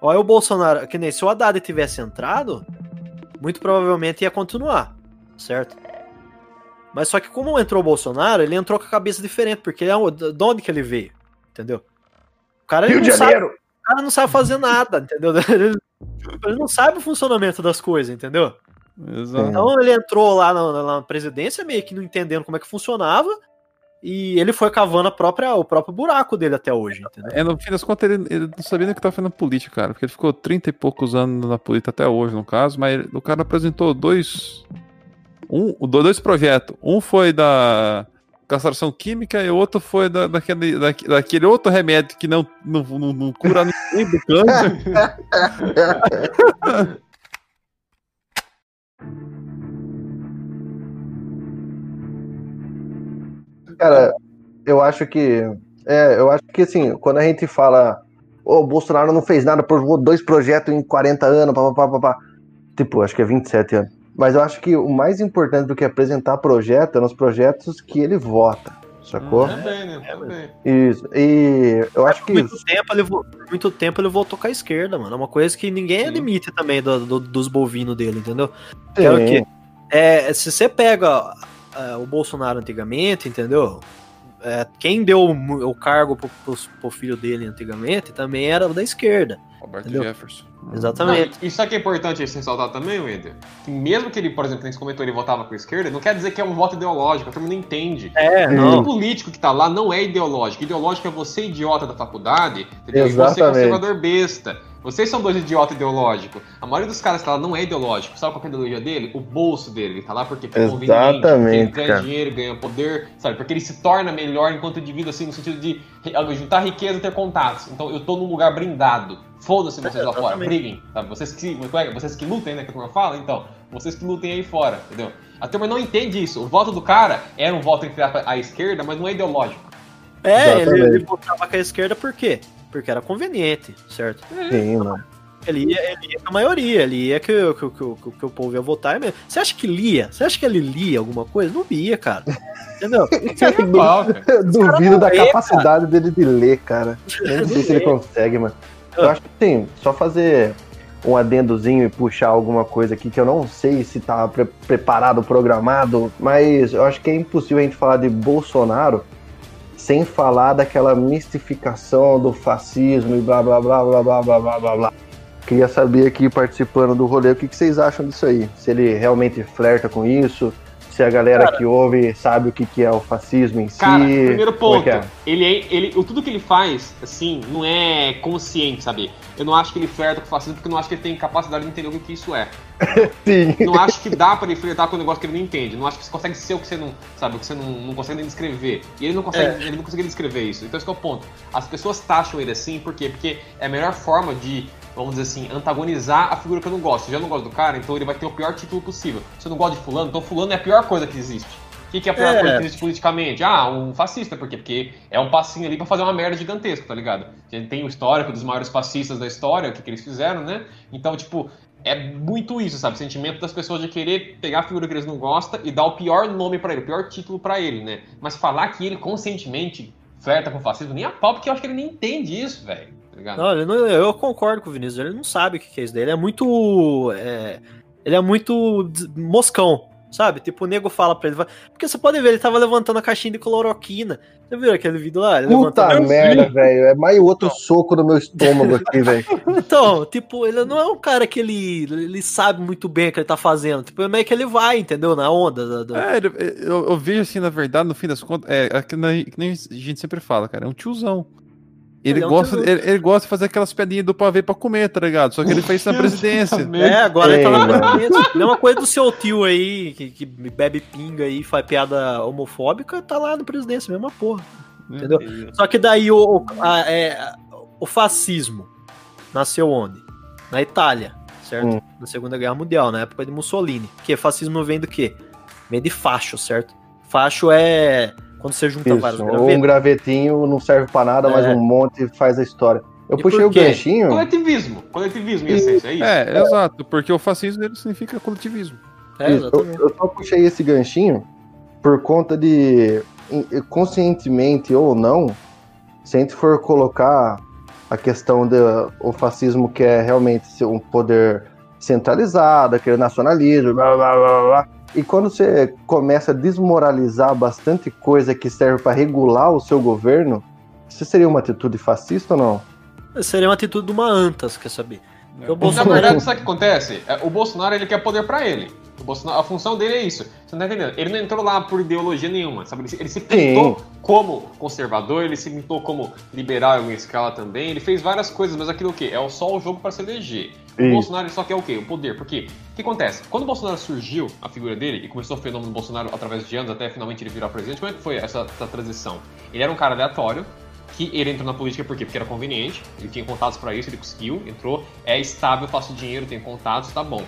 Speaker 3: Olha o Bolsonaro, que nem se o Haddad tivesse entrado, muito provavelmente ia continuar, certo? Mas só que como entrou o Bolsonaro, ele entrou com a cabeça diferente, porque é, de onde que ele veio, entendeu? O cara, Rio de Janeiro! Sabe, o cara não sabe fazer nada, entendeu? Ele, ele não sabe o funcionamento das coisas, entendeu? Exato. Então ele entrou lá na, na, presidência meio que não entendendo como é que funcionava. E ele foi cavando a própria, o próprio buraco dele até hoje, entendeu?
Speaker 4: É, no fim das contas, ele, ele não sabia nem o que estava fazendo política, cara. Porque ele ficou 30 e poucos anos na política até hoje, no caso, mas ele, o cara apresentou dois. Um, dois projetos. Um foi da castração química e o outro foi da, daquele, daque- daquele outro remédio que não, não, não, não cura ninguém do câncer.
Speaker 5: Cara, eu acho que. É, eu acho que assim, quando a gente fala. "Ô, O Bolsonaro não fez nada, aprovou dois projetos em 40 anos, papapá, papá. Tipo, acho que é 27 anos. Mas eu acho que o mais importante do que apresentar projeto é nos projetos que ele vota. Sacou?
Speaker 2: Também, né? Também.
Speaker 5: Isso. E eu acho
Speaker 3: Por
Speaker 5: que.
Speaker 3: muito tempo, ele, muito tempo ele voltou com a esquerda, mano. É uma coisa que ninguém
Speaker 2: Sim.
Speaker 3: admite também do, do- dos bovinos dele, entendeu? Que é o
Speaker 5: Sim.
Speaker 3: quê? É, se você pega é, o Bolsonaro antigamente, entendeu? É, quem deu o, o cargo pro, pro, pro filho dele antigamente também era da esquerda.
Speaker 4: Roberto
Speaker 3: Entendeu?
Speaker 4: Jefferson.
Speaker 3: Exatamente.
Speaker 2: Não, e isso aqui é importante esse ressaltar também, Wender. Que mesmo que ele, por exemplo, você comentou, ele votava com a esquerda, não quer dizer que é um voto ideológico, a turma não entende.
Speaker 3: É, não.
Speaker 2: O político que tá lá não é ideológico. Ideológico é você, idiota da faculdade, entendeu? E você,
Speaker 5: Exatamente.
Speaker 2: conservador besta. Vocês são dois idiotas ideológicos. A maioria dos caras que tá lá não é ideológico. Sabe qual que é a ideologia dele? O bolso dele. Ele tá lá porque é conveniente, porque ele
Speaker 5: Exatamente,
Speaker 2: ganha
Speaker 5: cara.
Speaker 2: dinheiro, ganha poder, sabe? Porque ele se torna melhor enquanto indivíduo, assim, no sentido de juntar riqueza e ter contatos. Então eu tô num lugar brindado. Foda-se vocês lá fora,
Speaker 3: Exatamente.
Speaker 2: briguem, sabe? Vocês que, é que- vocês que lutem, né? Que a turma fala, então. Vocês que lutem aí fora, entendeu? A turma não entende isso. O voto do cara era um voto entre a, a esquerda, mas não é ideológico.
Speaker 3: É, ele,
Speaker 5: Exatamente.
Speaker 3: ele votava com a esquerda por quê? Porque era conveniente, certo?
Speaker 5: Sim, mano.
Speaker 3: Ele ia, ele ia com a maioria, ele ia que, o- que, que, que, o- povo ia votar. mesmo. Você acha que lia? Você acha que ele lia alguma coisa? Não lia, cara. Entendeu?
Speaker 2: Cara.
Speaker 5: Eu duvido da
Speaker 3: lê,
Speaker 5: capacidade dele de ler, cara. Nem
Speaker 3: Não
Speaker 5: sei se ele consegue, mano. Eu acho que sim, só fazer um adendozinho e puxar alguma coisa aqui que eu não sei se tá pre- preparado, programado, mas eu acho que é impossível a gente falar de Bolsonaro sem falar daquela mistificação do fascismo e blá blá blá blá blá blá blá blá blá. Queria saber aqui, participando do rolê, o que, que vocês acham disso aí? Se ele realmente flerta com isso, se a galera que ouve sabe o que, que é o fascismo em
Speaker 2: Cara,
Speaker 5: si.
Speaker 2: primeiro
Speaker 5: como é
Speaker 2: ponto,
Speaker 5: é?
Speaker 2: ele, é, ele, o- tudo que ele faz, assim, não é consciente, sabe? Eu não acho que ele flerta com o fascismo porque eu não acho que ele tem capacidade de entender o que, isso é.
Speaker 5: Sim.
Speaker 2: Não acho que dá pra ele flertar com um negócio que ele não entende. Não acho que você consegue ser o que você não, sabe, o que você não, não consegue nem descrever. E ele não consegue, ele não consegue descrever isso. Então esse que é o ponto. As pessoas taxam ele assim, por quê? Porque é a melhor forma de, vamos dizer assim, antagonizar a figura que eu não gosto. Se eu já não gosto do cara, então ele vai ter o pior título possível. Se eu não gosto de fulano, então fulano é a pior coisa que existe. O que, que é a pior
Speaker 3: É.
Speaker 2: coisa que existe politicamente? Ah, um fascista, por quê? Porque é um passinho ali pra fazer uma merda gigantesca, tá ligado? A gente tem o histórico dos maiores fascistas da história, o que, que eles fizeram, né? Então, tipo, é muito isso, sabe? O sentimento das pessoas de querer pegar a figura que eles não gostam e dar o pior nome pra ele, o pior título pra ele, né? Mas falar que ele conscientemente flerta com o fascismo, nem a pau, porque eu acho que ele nem entende isso, velho. Tá ligado?
Speaker 3: Não, ele não- eu concordo com o Vinícius, ele não sabe o que é isso daí. Ele é muito. é, ele é muito moscão, sabe? Tipo, o nego fala pra ele. Porque você pode ver, ele tava levantando a caixinha de cloroquina. Você viu aquele vídeo lá? Ele
Speaker 5: Puta
Speaker 3: levantando.
Speaker 5: merda, velho. É mais outro soco no meu estômago aqui, velho.
Speaker 3: Então, tipo, ele não é um cara que ele, ele sabe muito bem o que ele tá fazendo. Tipo, é meio que ele vai, entendeu? Na onda. da- da-
Speaker 4: É, eu, eu vejo assim, na verdade, no fim das contas, é, é que nem que nem a gente sempre fala, cara, é um tiozão. Ele,
Speaker 3: Ele é um
Speaker 4: gosta,
Speaker 3: tiozão.
Speaker 4: ele, ele gosta de fazer aquelas pedinhas do pavê pra comer, tá ligado? Só que ele fez isso na presidência.
Speaker 3: É, agora ele tá
Speaker 5: Ei,
Speaker 3: na presidência. Mesma coisa do seu tio aí, que, que bebe pinga aí, faz piada homofóbica, tá lá na presidência, mesma porra. Entendeu? Só que daí o, o, a- é, o fascismo nasceu onde? Na Itália, certo?
Speaker 5: Hum.
Speaker 3: Na Segunda Guerra Mundial, na época de Mussolini. Que fascismo vem do quê? Vem de facho, certo? Facho é quando você junta vários
Speaker 5: Isso.
Speaker 3: gravetos.
Speaker 5: Um gravetinho não serve pra nada, mas
Speaker 3: É.
Speaker 5: um monte faz a história. Eu
Speaker 3: E
Speaker 5: puxei o ganchinho.
Speaker 2: Coletivismo. Coletivismo, em essência, é isso?
Speaker 4: É, exato, porque o fascismo ele significa coletivismo.
Speaker 3: É,
Speaker 5: Isso, eu, eu só puxei esse ganchinho por conta de, em- conscientemente ou não, se a gente for colocar a questão do o fascismo que é realmente ser um poder centralizado, aquele nacionalismo, blá blá blá blá, blá. E quando você começa a desmoralizar bastante coisa que serve para regular o seu governo, isso seria uma atitude fascista ou não?
Speaker 3: Seria uma atitude de uma anta, você quer saber? Porque o
Speaker 2: Na
Speaker 3: Bolsonaro
Speaker 2: verdade, sabe o que acontece? É, O Bolsonaro ele quer poder pra ele. O Bolsonaro, a função dele é isso. Você não tá entendendo? Ele não entrou lá por ideologia nenhuma, sabe? Ele se, ele se pintou como conservador, ele se pintou como liberal em alguma escala também. Ele fez várias coisas, mas aquilo o quê? É só o jogo pra se eleger. O. Bolsonaro só quer o quê? O poder. Por quê? O que acontece? Quando o Bolsonaro surgiu, a figura dele, e começou o fenômeno do Bolsonaro através de anos, até finalmente ele virar presidente, como é que foi essa, essa transição? Ele era um cara aleatório, que ele entrou na política por quê? Porque era conveniente, ele tinha contatos pra isso, ele conseguiu, entrou, é estável, faço dinheiro, tem contatos, tá bom.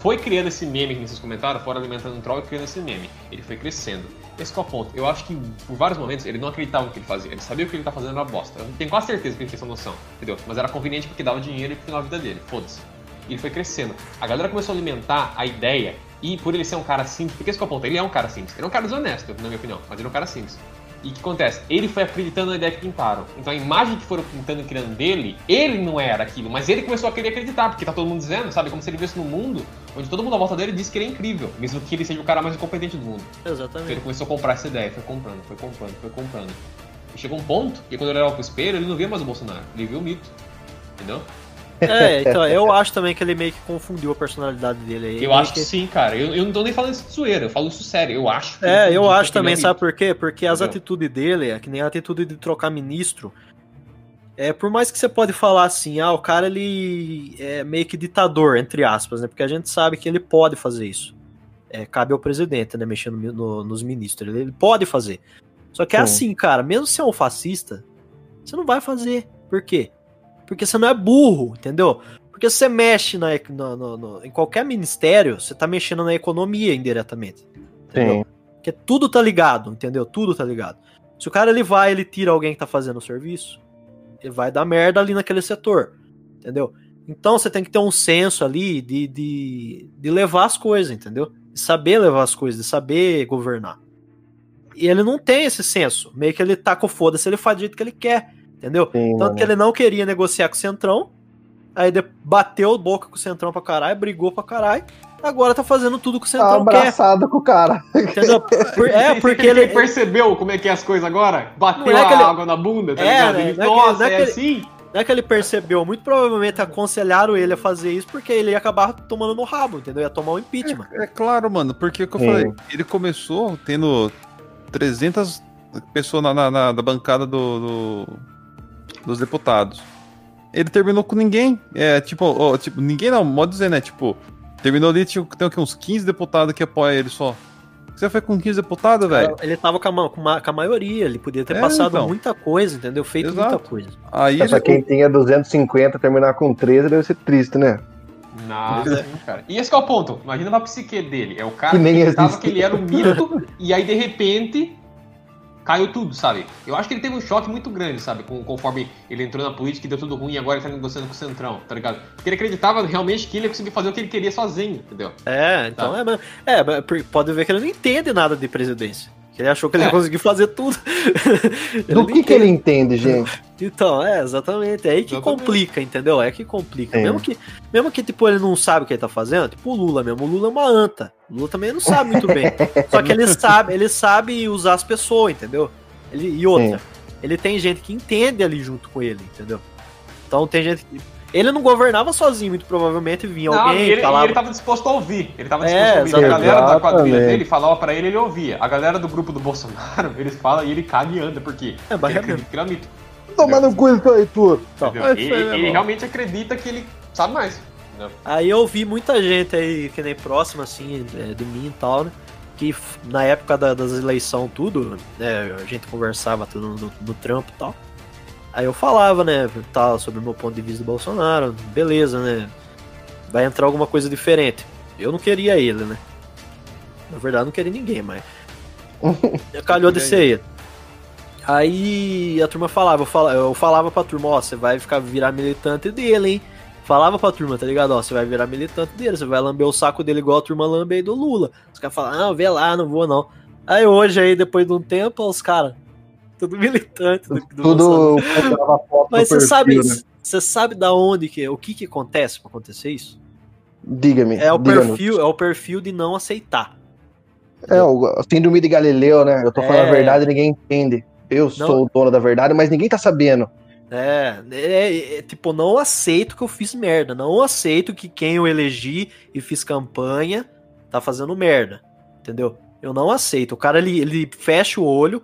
Speaker 2: Foi criando esse meme que vocês comentaram, fora alimentando um troll e criando esse meme. Ele foi crescendo. Esse que é o ponto. Eu acho que por vários momentos ele não acreditava no que ele fazia. Ele sabia o que ele tá fazendo era bosta. Eu tenho quase certeza que ele tinha essa noção, entendeu? Mas era conveniente porque dava dinheiro e final da vida dele. Foda-se. E ele foi crescendo. A galera começou a alimentar a ideia, e por ele ser um cara simples, porque esse que é o ponto, ele é um cara simples. Ele é um cara desonesto, na minha opinião, mas ele é um cara simples. E o que acontece? Ele foi acreditando na ideia que pintaram. Então a imagem que foram pintando e criando dele, ele não era aquilo, mas ele começou a querer acreditar, porque tá todo mundo dizendo, sabe? Como se ele vivesse num mundo onde todo mundo à volta dele diz que ele é incrível, mesmo que ele seja o cara mais incompetente do mundo. Então ele
Speaker 3: Exatamente.
Speaker 2: começou a comprar essa ideia, foi comprando, foi comprando, foi comprando. E chegou um ponto que quando ele olhava pro espelho, ele não via mais o Bolsonaro, ele via o mito. Entendeu?
Speaker 3: É, então, eu acho também que ele meio que confundiu a personalidade dele aí.
Speaker 2: Eu acho que sim, cara. Eu, eu não tô nem falando isso de zoeira, eu falo isso sério. Eu acho.
Speaker 3: É, eu acho também,
Speaker 2: é
Speaker 3: sabe por quê? Porque as atitudes dele, é que nem a atitude de trocar ministro. É, por mais que você pode falar assim, ah, o cara ele é meio que ditador, entre aspas, né? Porque a gente sabe que ele pode fazer isso. É, cabe ao presidente, né? Mexer no- no- nos ministros. Ele, ele pode fazer. Só que é
Speaker 5: Sim.
Speaker 3: assim, cara, mesmo se é um fascista, você não vai fazer. Por quê? Porque você não é burro, entendeu? Porque se você mexe na, no- no- no- em qualquer ministério, você tá mexendo na economia indiretamente. Entendeu?
Speaker 5: Sim.
Speaker 3: Porque tudo tá ligado, entendeu? Tudo tá ligado. Se o cara ele vai, ele tira alguém que tá fazendo o serviço, ele vai dar merda ali naquele setor, entendeu? Então você tem que ter um senso ali de, de, de levar as coisas, entendeu? De saber levar as coisas, de saber governar. E ele não tem esse senso. Meio que ele tá com foda-se, ele faz do jeito que ele quer, entendeu?
Speaker 5: Sim,
Speaker 3: Tanto que ele não queria negociar com o Centrão, aí bateu boca com o Centrão pra caralho, brigou pra caralho, agora tá fazendo tudo que o
Speaker 5: Tá
Speaker 3: Centrão quer,
Speaker 5: abraçado com o cara.
Speaker 3: entendeu? Por- é, porque
Speaker 2: ele
Speaker 3: ele,
Speaker 2: percebeu como é que é as coisas agora? Bateu
Speaker 3: Não é
Speaker 2: a
Speaker 3: ele-
Speaker 2: água na bunda, tá
Speaker 3: É,
Speaker 2: ligado?
Speaker 3: né?
Speaker 2: Ele,
Speaker 3: Não é que-
Speaker 2: Nossa,
Speaker 3: não é
Speaker 2: é, assim?
Speaker 3: Não é que ele percebeu, muito provavelmente aconselharam ele a fazer isso porque ele ia acabar tomando no rabo, entendeu? Ia tomar o impeachment.
Speaker 4: É claro, mano, porque o que eu falei, ele começou tendo 300 pessoas na, na, na- da bancada do, do- dos deputados. Ele terminou com ninguém. É, tipo, ó, tipo ninguém não, modo dizer, né? Tipo, terminou ali, tinha, tem o quê? uns 15 deputados que apoiam ele só. Você foi com 15 deputados, velho?
Speaker 3: Ele tava com a, com, ma- com a maioria, ele podia ter
Speaker 4: É,
Speaker 3: passado
Speaker 4: então.
Speaker 3: muita coisa, entendeu? Feito
Speaker 4: Exato.
Speaker 3: muita coisa.
Speaker 4: Aí
Speaker 5: Mas pra
Speaker 4: ele,
Speaker 5: quem tinha 250 terminar com 13 deve ser triste, né?
Speaker 2: Nossa, sim, cara. E esse que é o ponto. Imagina pra psique dele. É o cara
Speaker 5: Que
Speaker 2: que,
Speaker 5: existe.
Speaker 2: que ele era um mito e aí, de repente, caiu tudo, sabe? Eu acho que ele teve um choque muito grande, sabe? Com, conforme ele entrou na política e deu tudo ruim e agora ele tá negociando com o Centrão, tá ligado? Porque ele acreditava realmente que ele ia conseguir fazer o que ele queria sozinho, entendeu?
Speaker 3: É, então
Speaker 2: Tá.
Speaker 3: é, mas- é, mas por- pode ver que ele não entende nada de presidência. Que Ele achou que ele ia
Speaker 2: É.
Speaker 3: conseguir fazer tudo.
Speaker 5: Do que, que ele entende, gente?
Speaker 3: Então, é, exatamente. É aí que
Speaker 2: Exatamente.
Speaker 3: complica, entendeu? É que complica.
Speaker 5: Sim.
Speaker 3: Mesmo que, mesmo que, tipo, ele não sabe o que ele tá fazendo, tipo o Lula mesmo. O Lula é uma anta. O Lula também não sabe muito bem. Só que ele sabe, ele sabe usar as pessoas, entendeu? Ele, e outra, ele tem gente que entende ali junto com ele, entendeu? Então tem gente que. Ele não governava sozinho, muito provavelmente vinha
Speaker 2: Não,
Speaker 3: alguém
Speaker 2: e ele, e
Speaker 3: falava.
Speaker 2: ele tava disposto a ouvir. Ele tava
Speaker 3: É,
Speaker 2: disposto a ouvir. A galera da quadrilha dele falava pra ele, ele ouvia. A galera do grupo do Bolsonaro, eles falam e ele caga e anda, porque
Speaker 3: É,
Speaker 2: ele
Speaker 3: é
Speaker 2: acredita que ele é mito.
Speaker 5: Toma no cu.
Speaker 3: Então,
Speaker 2: entendeu?
Speaker 4: é
Speaker 2: Ele, ele realmente acredita que ele sabe mais. entendeu?
Speaker 3: Aí eu vi muita gente aí, que nem próxima, assim, é, de mim e tal, né? Que na época da- das eleições, tudo, né? A gente conversava tudo no, no trampo e tal. Aí eu falava, né, tal, sobre o meu ponto de vista do Bolsonaro, beleza, né? Vai entrar alguma coisa diferente. Eu não queria ele, né? Na verdade, eu não queria ninguém, mas. Calhou de ser ele. Aí a turma falava, eu falava, eu falava pra turma, ó, você vai ficar virar militante dele, hein? Falava pra turma, tá ligado? Ó, você vai virar militante dele, você vai lamber o saco dele igual a turma lambe aí do Lula. Os caras falam, não, vê lá, não vou não. Aí hoje, aí, depois de um tempo, os caras, tudo militante. Do, do.
Speaker 5: Tudo
Speaker 3: Mas você sabe,
Speaker 5: né?
Speaker 3: você sabe da onde que, o que que acontece pra acontecer isso?
Speaker 5: Diga-me.
Speaker 3: É o
Speaker 5: diga-nos.
Speaker 3: perfil, é o perfil de não aceitar.
Speaker 5: É, o síndrome de Galileu, né? Eu tô falando
Speaker 3: É.
Speaker 5: a verdade e ninguém entende. Eu sou o dono da verdade, mas ninguém tá sabendo.
Speaker 3: É, é, é, tipo, não aceito que eu fiz merda. Não aceito que quem eu elegi e fiz campanha tá fazendo merda. Entendeu? Eu não aceito. O cara, ele, ele fecha o olho,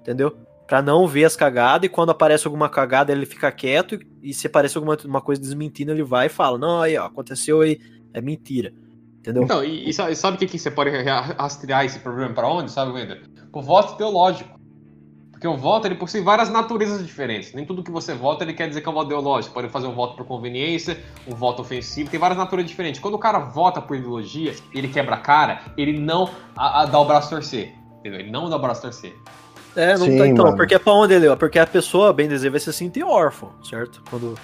Speaker 3: entendeu? Pra não ver as cagadas, e quando aparece alguma cagada, ele fica quieto, e se aparece alguma uma coisa desmentindo, ele vai e fala, não, aí, ó, aconteceu aí, é mentira. Entendeu?
Speaker 2: Então, e, e sabe, o que, que você pode ra- rastrear esse problema pra onde, sabe, Wender? Pro voto teológico. Porque o voto, ele possui várias naturezas diferentes. Nem tudo que você vota, ele quer dizer que é um voto ideológico. Pode fazer um voto por conveniência, um voto ofensivo, tem várias naturezas diferentes. Quando o cara vota por ideologia, ele quebra a cara, ele não a, a dá o braço torcer. Entendeu? Ele não dá o braço torcer.
Speaker 3: É, não
Speaker 5: Sim,
Speaker 3: tá, então,
Speaker 5: mano.
Speaker 3: porque é pra onde ele, porque a pessoa, bem dizer, vai se sentir órfão, certo? Quando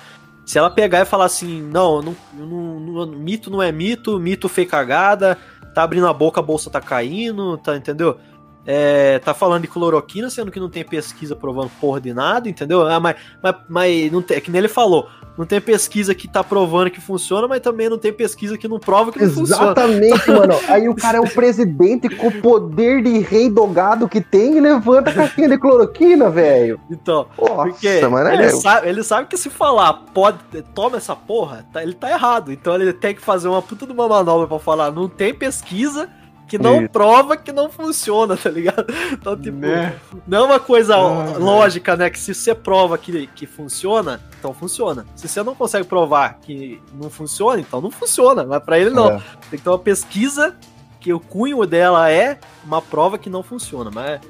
Speaker 3: se ela pegar e falar assim, não, não, não- não- mito não é mito, mito fez cagada, tá abrindo a boca, a bolsa tá caindo, tá, entendeu? É, tá falando de cloroquina, sendo que não tem pesquisa provando porra de nada, entendeu? Ah, mas, mas, mas não tem, é que nem ele falou, não tem pesquisa que tá provando que funciona, mas também não tem pesquisa que não prova que não funciona.
Speaker 5: Exatamente, mano. Aí o cara é o presidente com o poder de rei do gado que tem e levanta a caixinha de cloroquina, velho.
Speaker 3: Então,
Speaker 5: Nossa,
Speaker 3: Porque
Speaker 5: mano,
Speaker 3: ele,
Speaker 5: é...
Speaker 3: sabe, ele sabe que se falar, pode, toma essa porra, tá- ele tá errado. Então ele tem que fazer uma puta de uma manobra pra falar, não tem pesquisa que não prova que não funciona, tá ligado? Então, tipo,
Speaker 2: Né?
Speaker 3: não é uma coisa
Speaker 2: Ah,
Speaker 3: lógica, né? Que se você prova que, que funciona, então funciona. Se você não consegue provar que não funciona, então não funciona. Mas pra ele não.
Speaker 5: É.
Speaker 3: Tem que ter uma pesquisa que o cunho dela é uma prova que não funciona. Mas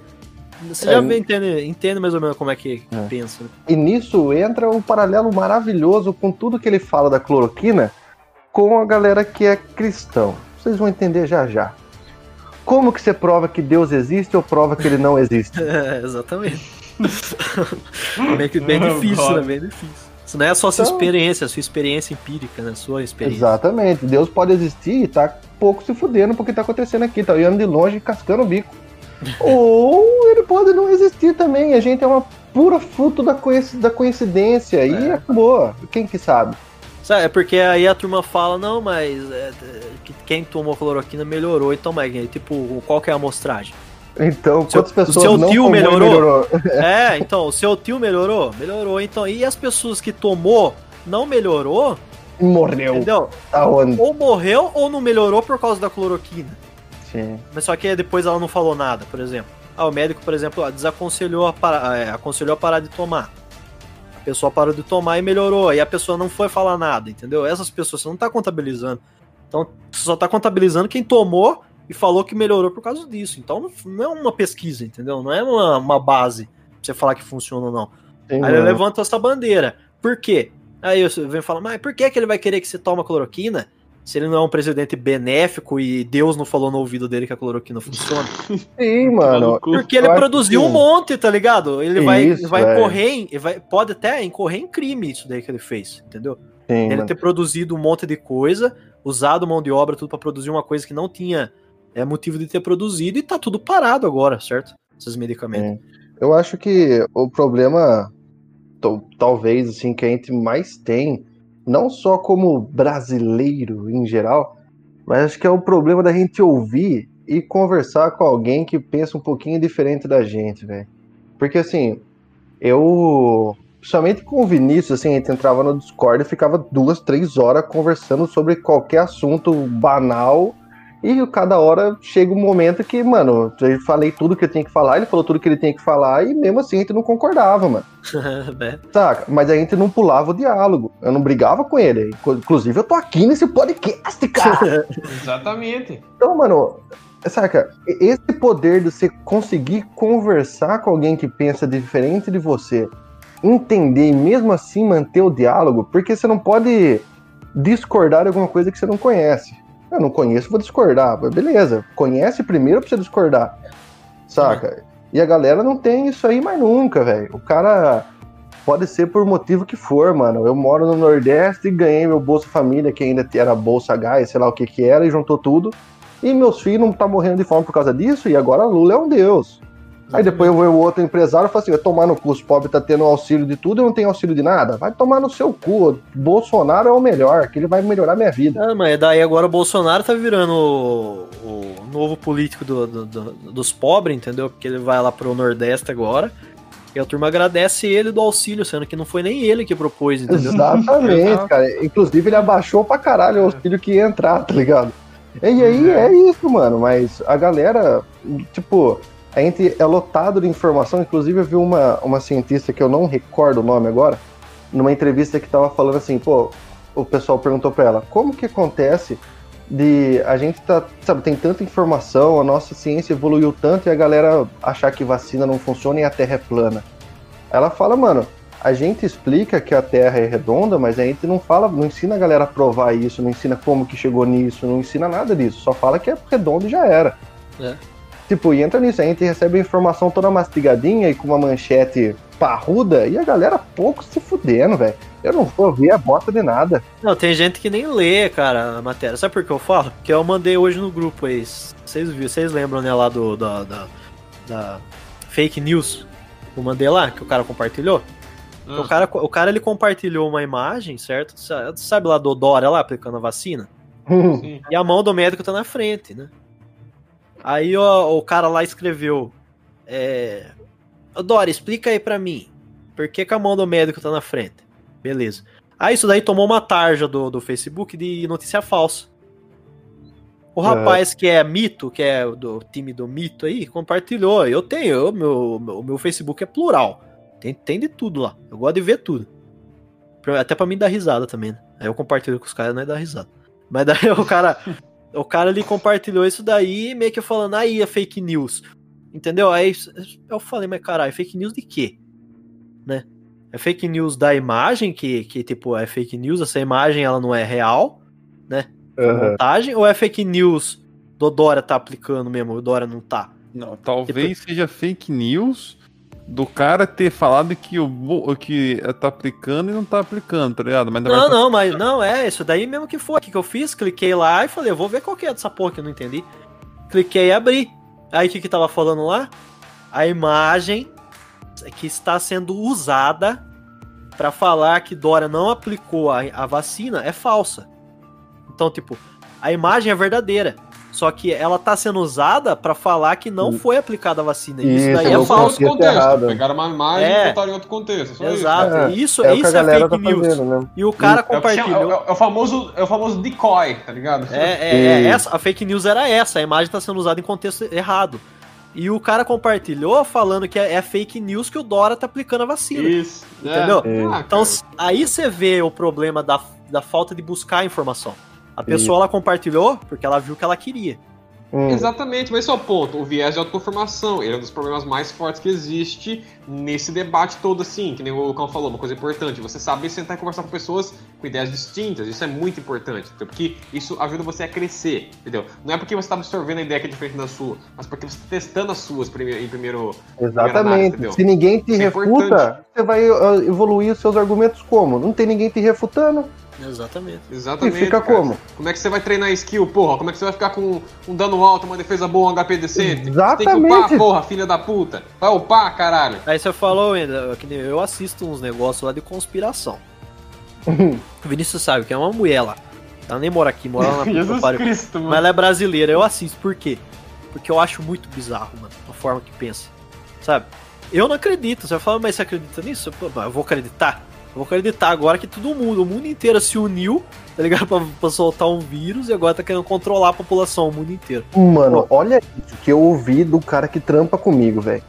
Speaker 3: você
Speaker 5: É,
Speaker 3: já entende, entende mais ou menos como é que
Speaker 5: É.
Speaker 3: pensa, né?
Speaker 5: E nisso entra um paralelo maravilhoso com tudo que ele fala da cloroquina com a galera que é cristão. Vocês vão entender já já. Como que você prova que Deus existe ou prova que ele não existe?
Speaker 3: É, exatamente. bem, bem difícil, né? Bem difícil. Isso não é só sua
Speaker 5: Então-
Speaker 3: experiência, a sua experiência empírica, né? Sua experiência.
Speaker 5: Exatamente. Deus pode existir e tá pouco se fudendo porque tá acontecendo aqui, tá olhando de longe e cascando o bico. Ou ele pode não existir também. A gente é uma pura fruto da, coinci- da coincidência e
Speaker 3: É.
Speaker 5: acabou. Quem que sabe?
Speaker 3: Sabe, É porque aí a turma fala, não, mas é, que quem tomou cloroquina melhorou. Então, mas tipo, qual que é a amostragem?
Speaker 5: Então,
Speaker 3: Seu-
Speaker 5: quantas pessoas
Speaker 3: o seu
Speaker 5: não
Speaker 3: tio
Speaker 5: tomou e
Speaker 3: melhorou? é, então, o seu tio melhorou? Melhorou. Então, e as pessoas que tomou não melhorou,
Speaker 5: morreu.
Speaker 3: entendeu?
Speaker 5: Tá onde?
Speaker 3: Ou morreu ou não melhorou por causa da cloroquina.
Speaker 5: Sim.
Speaker 3: Mas só que depois ela não falou nada, por exemplo. Ah, o médico, por exemplo, desaconselhou a parar, é, aconselhou a parar de tomar. Pessoa parou de tomar e melhorou. E a pessoa não foi falar nada, entendeu? Essas pessoas você não tá contabilizando. Então, você só tá contabilizando quem tomou e falou que melhorou por causa disso. Então, não- é uma pesquisa, entendeu? Não é uma, uma base pra você falar que funciona ou não.
Speaker 5: Sim,
Speaker 3: Aí ele
Speaker 5: mano.
Speaker 3: levanta essa bandeira. Por quê? Aí você vem falar, mas por que, que ele vai querer que você toma cloroquina? Se ele não é um presidente benéfico e Deus não falou no ouvido dele que a cloroquina funciona.
Speaker 5: Sim, mano.
Speaker 2: Maluco.
Speaker 3: Porque ele produziu
Speaker 5: que-
Speaker 3: um monte, tá ligado? Ele vai,
Speaker 5: Isso,
Speaker 3: vai
Speaker 5: é.
Speaker 3: incorrer em. ele vai- pode até incorrer em crime isso daí que ele fez, entendeu?
Speaker 5: Sim,
Speaker 3: Ele
Speaker 5: mano.
Speaker 3: ter produzido um monte de coisa, usado mão de obra, tudo pra produzir uma coisa que não tinha é, motivo de ter produzido e tá tudo parado agora, certo? Esses medicamentos.
Speaker 5: Eu acho que o problema, talvez, assim, que a gente mais tem, não só como brasileiro em geral, mas acho que é o problema da gente ouvir e conversar com alguém que pensa um pouquinho diferente da gente, velho. Porque, assim, eu. Somente com o Vinícius, assim, a gente entrava no Discord e ficava duas, três horas conversando sobre qualquer assunto banal. E cada hora chega um momento que, mano, eu falei tudo que eu tinha que falar, ele falou tudo que ele tinha que falar, e mesmo assim a gente não concordava, mano.
Speaker 3: É.
Speaker 5: Saca? Mas a gente não pulava o diálogo. Eu não brigava com ele. Inclusive, eu tô aqui nesse podcast, cara.
Speaker 2: Exatamente.
Speaker 5: Então, mano, saca? Esse poder de você conseguir conversar com alguém que pensa diferente de você, entender e mesmo assim manter o diálogo, porque você não pode discordar de alguma coisa que você não conhece. Eu não conheço, vou discordar. Beleza, conhece primeiro pra você discordar. Saca? E a galera não tem isso aí mais nunca, velho. O cara pode ser por motivo que for, mano. Eu moro no Nordeste e ganhei meu Bolsa Família, que ainda era Bolsa Gás, sei lá o que que era, e juntou tudo. E meus filhos não tá morrendo de fome por causa disso, e agora Lula é um deus. Aí depois eu vou o outro empresário e falo assim: vai tomar no cu, os pobres tá tendo auxílio de tudo e eu não tenho auxílio de nada. Vai tomar no seu cu. Bolsonaro é o melhor, que ele vai melhorar minha vida.
Speaker 3: Ah, mas daí agora o Bolsonaro tá virando o, o novo político do- do- do- dos pobres, entendeu? Porque ele vai lá pro Nordeste agora. E a turma agradece ele do auxílio, sendo que não foi nem ele que propôs, entendeu?
Speaker 5: Exatamente, cara. Inclusive, ele abaixou pra caralho o auxílio que ia entrar, tá ligado? E aí é isso, mano. Mas a galera, tipo, a gente é lotado de informação. Inclusive, eu vi uma, uma cientista que eu não recordo o nome agora, numa entrevista que tava falando assim, pô, o pessoal perguntou para ela, como que acontece de a gente tá, sabe, tem tanta informação, a nossa ciência evoluiu tanto e a galera achar que vacina não funciona e a Terra é plana. Ela fala, mano, a gente explica que a Terra é redonda, mas a gente não fala, não ensina a galera a provar isso, não ensina como que chegou nisso, não ensina nada disso, só fala que é redonda e já era.
Speaker 3: É.
Speaker 5: Tipo, e entra nisso, a gente recebe a informação toda mastigadinha e com uma manchete parruda e a galera pouco se fudendo, velho. Eu não vou ouvir a bota de nada.
Speaker 3: Não, tem gente que nem lê, cara, a matéria. Sabe por que eu falo? Porque eu mandei hoje no grupo aí. Vocês viram, vocês lembram, né, lá do da, da, da fake news? Eu mandei lá, que o cara compartilhou?
Speaker 2: Ah.
Speaker 3: O, cara, o cara ele compartilhou uma imagem, certo? Sa- Sabe lá do Dória lá aplicando a vacina?
Speaker 2: Sim.
Speaker 3: E a mão do médico tá na frente, né? Aí ó, o cara lá escreveu: é, "Ô, Dória, explica aí pra mim. Por que, que a mão do médico tá na frente? Beleza. Aí isso daí tomou uma tarja do, do Facebook de notícia falsa. O rapaz que é mito, que é do time do mito aí, compartilhou. Eu tenho, eu, meu, meu, meu Facebook é plural. Tem, tem de tudo lá. Eu gosto de ver tudo. Até pra mim dar risada também, né? Aí eu compartilho com os caras, não é dar risada. Mas daí o cara, o cara ali compartilhou isso daí, meio que falando, aí é fake news. Entendeu? Aí eu falei, mas caralho, fake news de quê? Né? É fake news da imagem, que, que tipo, é fake news, essa imagem ela não é real, né?
Speaker 5: Aham.
Speaker 3: montagem, ou é fake news do Dória tá aplicando mesmo, o Dória não tá?
Speaker 4: Não, talvez seja fake news do cara ter falado que o que tá aplicando e não tá aplicando, tá ligado? Mas
Speaker 3: Não, não, mas não, é isso daí mesmo que foi. O que, que eu fiz? Cliquei lá e falei, eu vou ver qual que é dessa porra que eu não entendi. Cliquei e abri. Aí o que que tava falando lá? A imagem que está sendo usada pra falar que Dória não aplicou a, a vacina é falsa. Então, tipo, a imagem é verdadeira. Só que ela tá sendo usada pra falar que não
Speaker 5: Hum.
Speaker 3: foi aplicada a vacina. Isso
Speaker 5: Isso,
Speaker 3: daí é falso.
Speaker 5: Contexto errado.
Speaker 2: Pegaram uma imagem
Speaker 3: É.
Speaker 2: e botaram em outro contexto. Só isso.
Speaker 3: Exato.
Speaker 5: É,
Speaker 3: Isso,
Speaker 5: É
Speaker 3: isso
Speaker 5: a
Speaker 3: é fake
Speaker 5: tá
Speaker 3: news.
Speaker 5: fazendo, né?
Speaker 3: E o cara
Speaker 2: É é
Speaker 3: compartilhou.
Speaker 2: o- é o famoso, é o famoso decoy, tá ligado?
Speaker 3: É, é, é essa, a fake news era essa, a imagem está sendo usada em contexto errado. E o cara compartilhou falando que é, é fake news que o Dora tá aplicando a vacina.
Speaker 2: Isso.
Speaker 3: Entendeu?
Speaker 2: É. Ah,
Speaker 3: Então aí você vê o problema da, da falta de buscar a informação. A pessoa ela compartilhou porque ela viu que ela queria.
Speaker 5: Hum.
Speaker 2: Exatamente, mas esse é o ponto. O viés de autoconfirmação, ele é um dos problemas mais fortes que existe nesse debate todo, assim, que nem o Lucão falou, uma coisa importante. Você saber sentar e conversar com pessoas com ideias distintas, isso é muito importante, porque isso ajuda você a crescer, entendeu? Não é porque você está absorvendo a ideia que é diferente da sua, mas porque você está testando as suas em primeiro. primeira análise,
Speaker 5: Exatamente.
Speaker 2: entendeu?
Speaker 5: Se ninguém te
Speaker 2: Isso é
Speaker 5: refuta,
Speaker 2: importante.
Speaker 5: você vai ah, evoluir os seus argumentos como? Não tem ninguém te refutando.
Speaker 3: Exatamente.
Speaker 5: E
Speaker 2: Exatamente.
Speaker 5: fica
Speaker 2: cara.
Speaker 5: como?
Speaker 2: Como é que você vai treinar skill, porra? Como é que você vai ficar com um dano alto, uma defesa boa, um HP decente? Você tem que
Speaker 5: Exatamente.
Speaker 2: upar, porra, filha da puta. Vai upar, caralho.
Speaker 3: Aí você falou ainda, que nem eu assisto uns negócios lá de conspiração. O Vinícius sabe que é uma mulher lá. Ela nem mora aqui, mora lá na
Speaker 2: Jesus. Cristo, mano.
Speaker 3: Mas ela é brasileira, eu assisto. Por quê? Porque eu acho muito bizarro, mano, a forma que pensa. Sabe? Eu não acredito. Você vai falar, mas você acredita nisso? Pô, eu vou acreditar. Eu vou acreditar agora que todo mundo, o mundo inteiro se uniu, tá ligado? Pra, pra soltar um vírus e agora tá querendo controlar a população, o mundo inteiro.
Speaker 5: Mano, olha isso que eu ouvi do cara que trampa comigo, velho.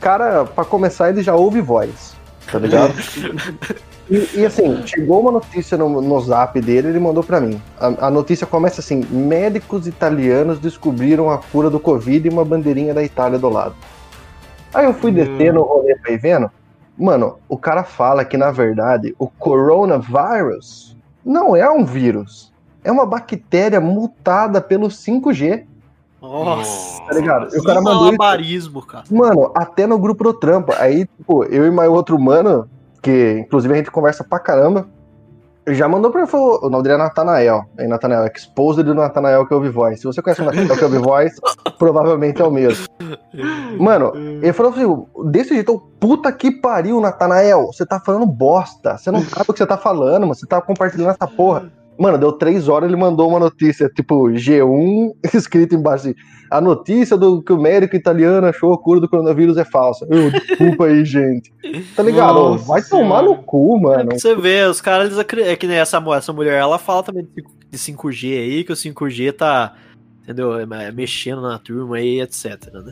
Speaker 5: Cara, pra começar, ele já ouve voz, tá ligado? E, e, assim, chegou uma notícia no, no zap dele, ele mandou pra mim. A, a notícia começa assim: médicos italianos descobriram a cura do Covid e uma bandeirinha da Itália do lado. Aí eu fui descendo o rolê pra ir vendo. Mano, o cara fala que, na verdade, o coronavirus não é um vírus. É uma bactéria mutada pelo 5G.
Speaker 3: Nossa.
Speaker 5: Tá ligado? E o cara mandou isso.
Speaker 3: malabarismo, cara.
Speaker 5: Mano, até no grupo do trampo. Aí, tipo, eu e mais outro mano, que inclusive a gente conversa pra caramba, já mandou pra falou, o nome dele é Natanael. Aí, Natanael, exposed do Natanael que ouve voz. Se você conhece o Natanael que ouve voz, provavelmente é o mesmo. Mano, ele falou assim, desse jeito, puta que pariu, Natanael, você tá falando bosta. Você não sabe o que você tá falando, mano. Você tá compartilhando essa porra. Mano, deu três horas ele mandou uma notícia, tipo, G1, escrito embaixo assim, a notícia do que o médico italiano achou a cura do coronavírus é falsa. Eu, desculpa aí, gente. Tá ligado?
Speaker 2: Nossa
Speaker 5: Vai tomar no cu,
Speaker 3: É
Speaker 5: mano.
Speaker 3: pra você ver, os caras, eles acre- é que nem essa, essa mulher, ela fala também de cinco- de 5G aí, que o 5G tá, entendeu, é, é, mexendo na turma aí, etc, né?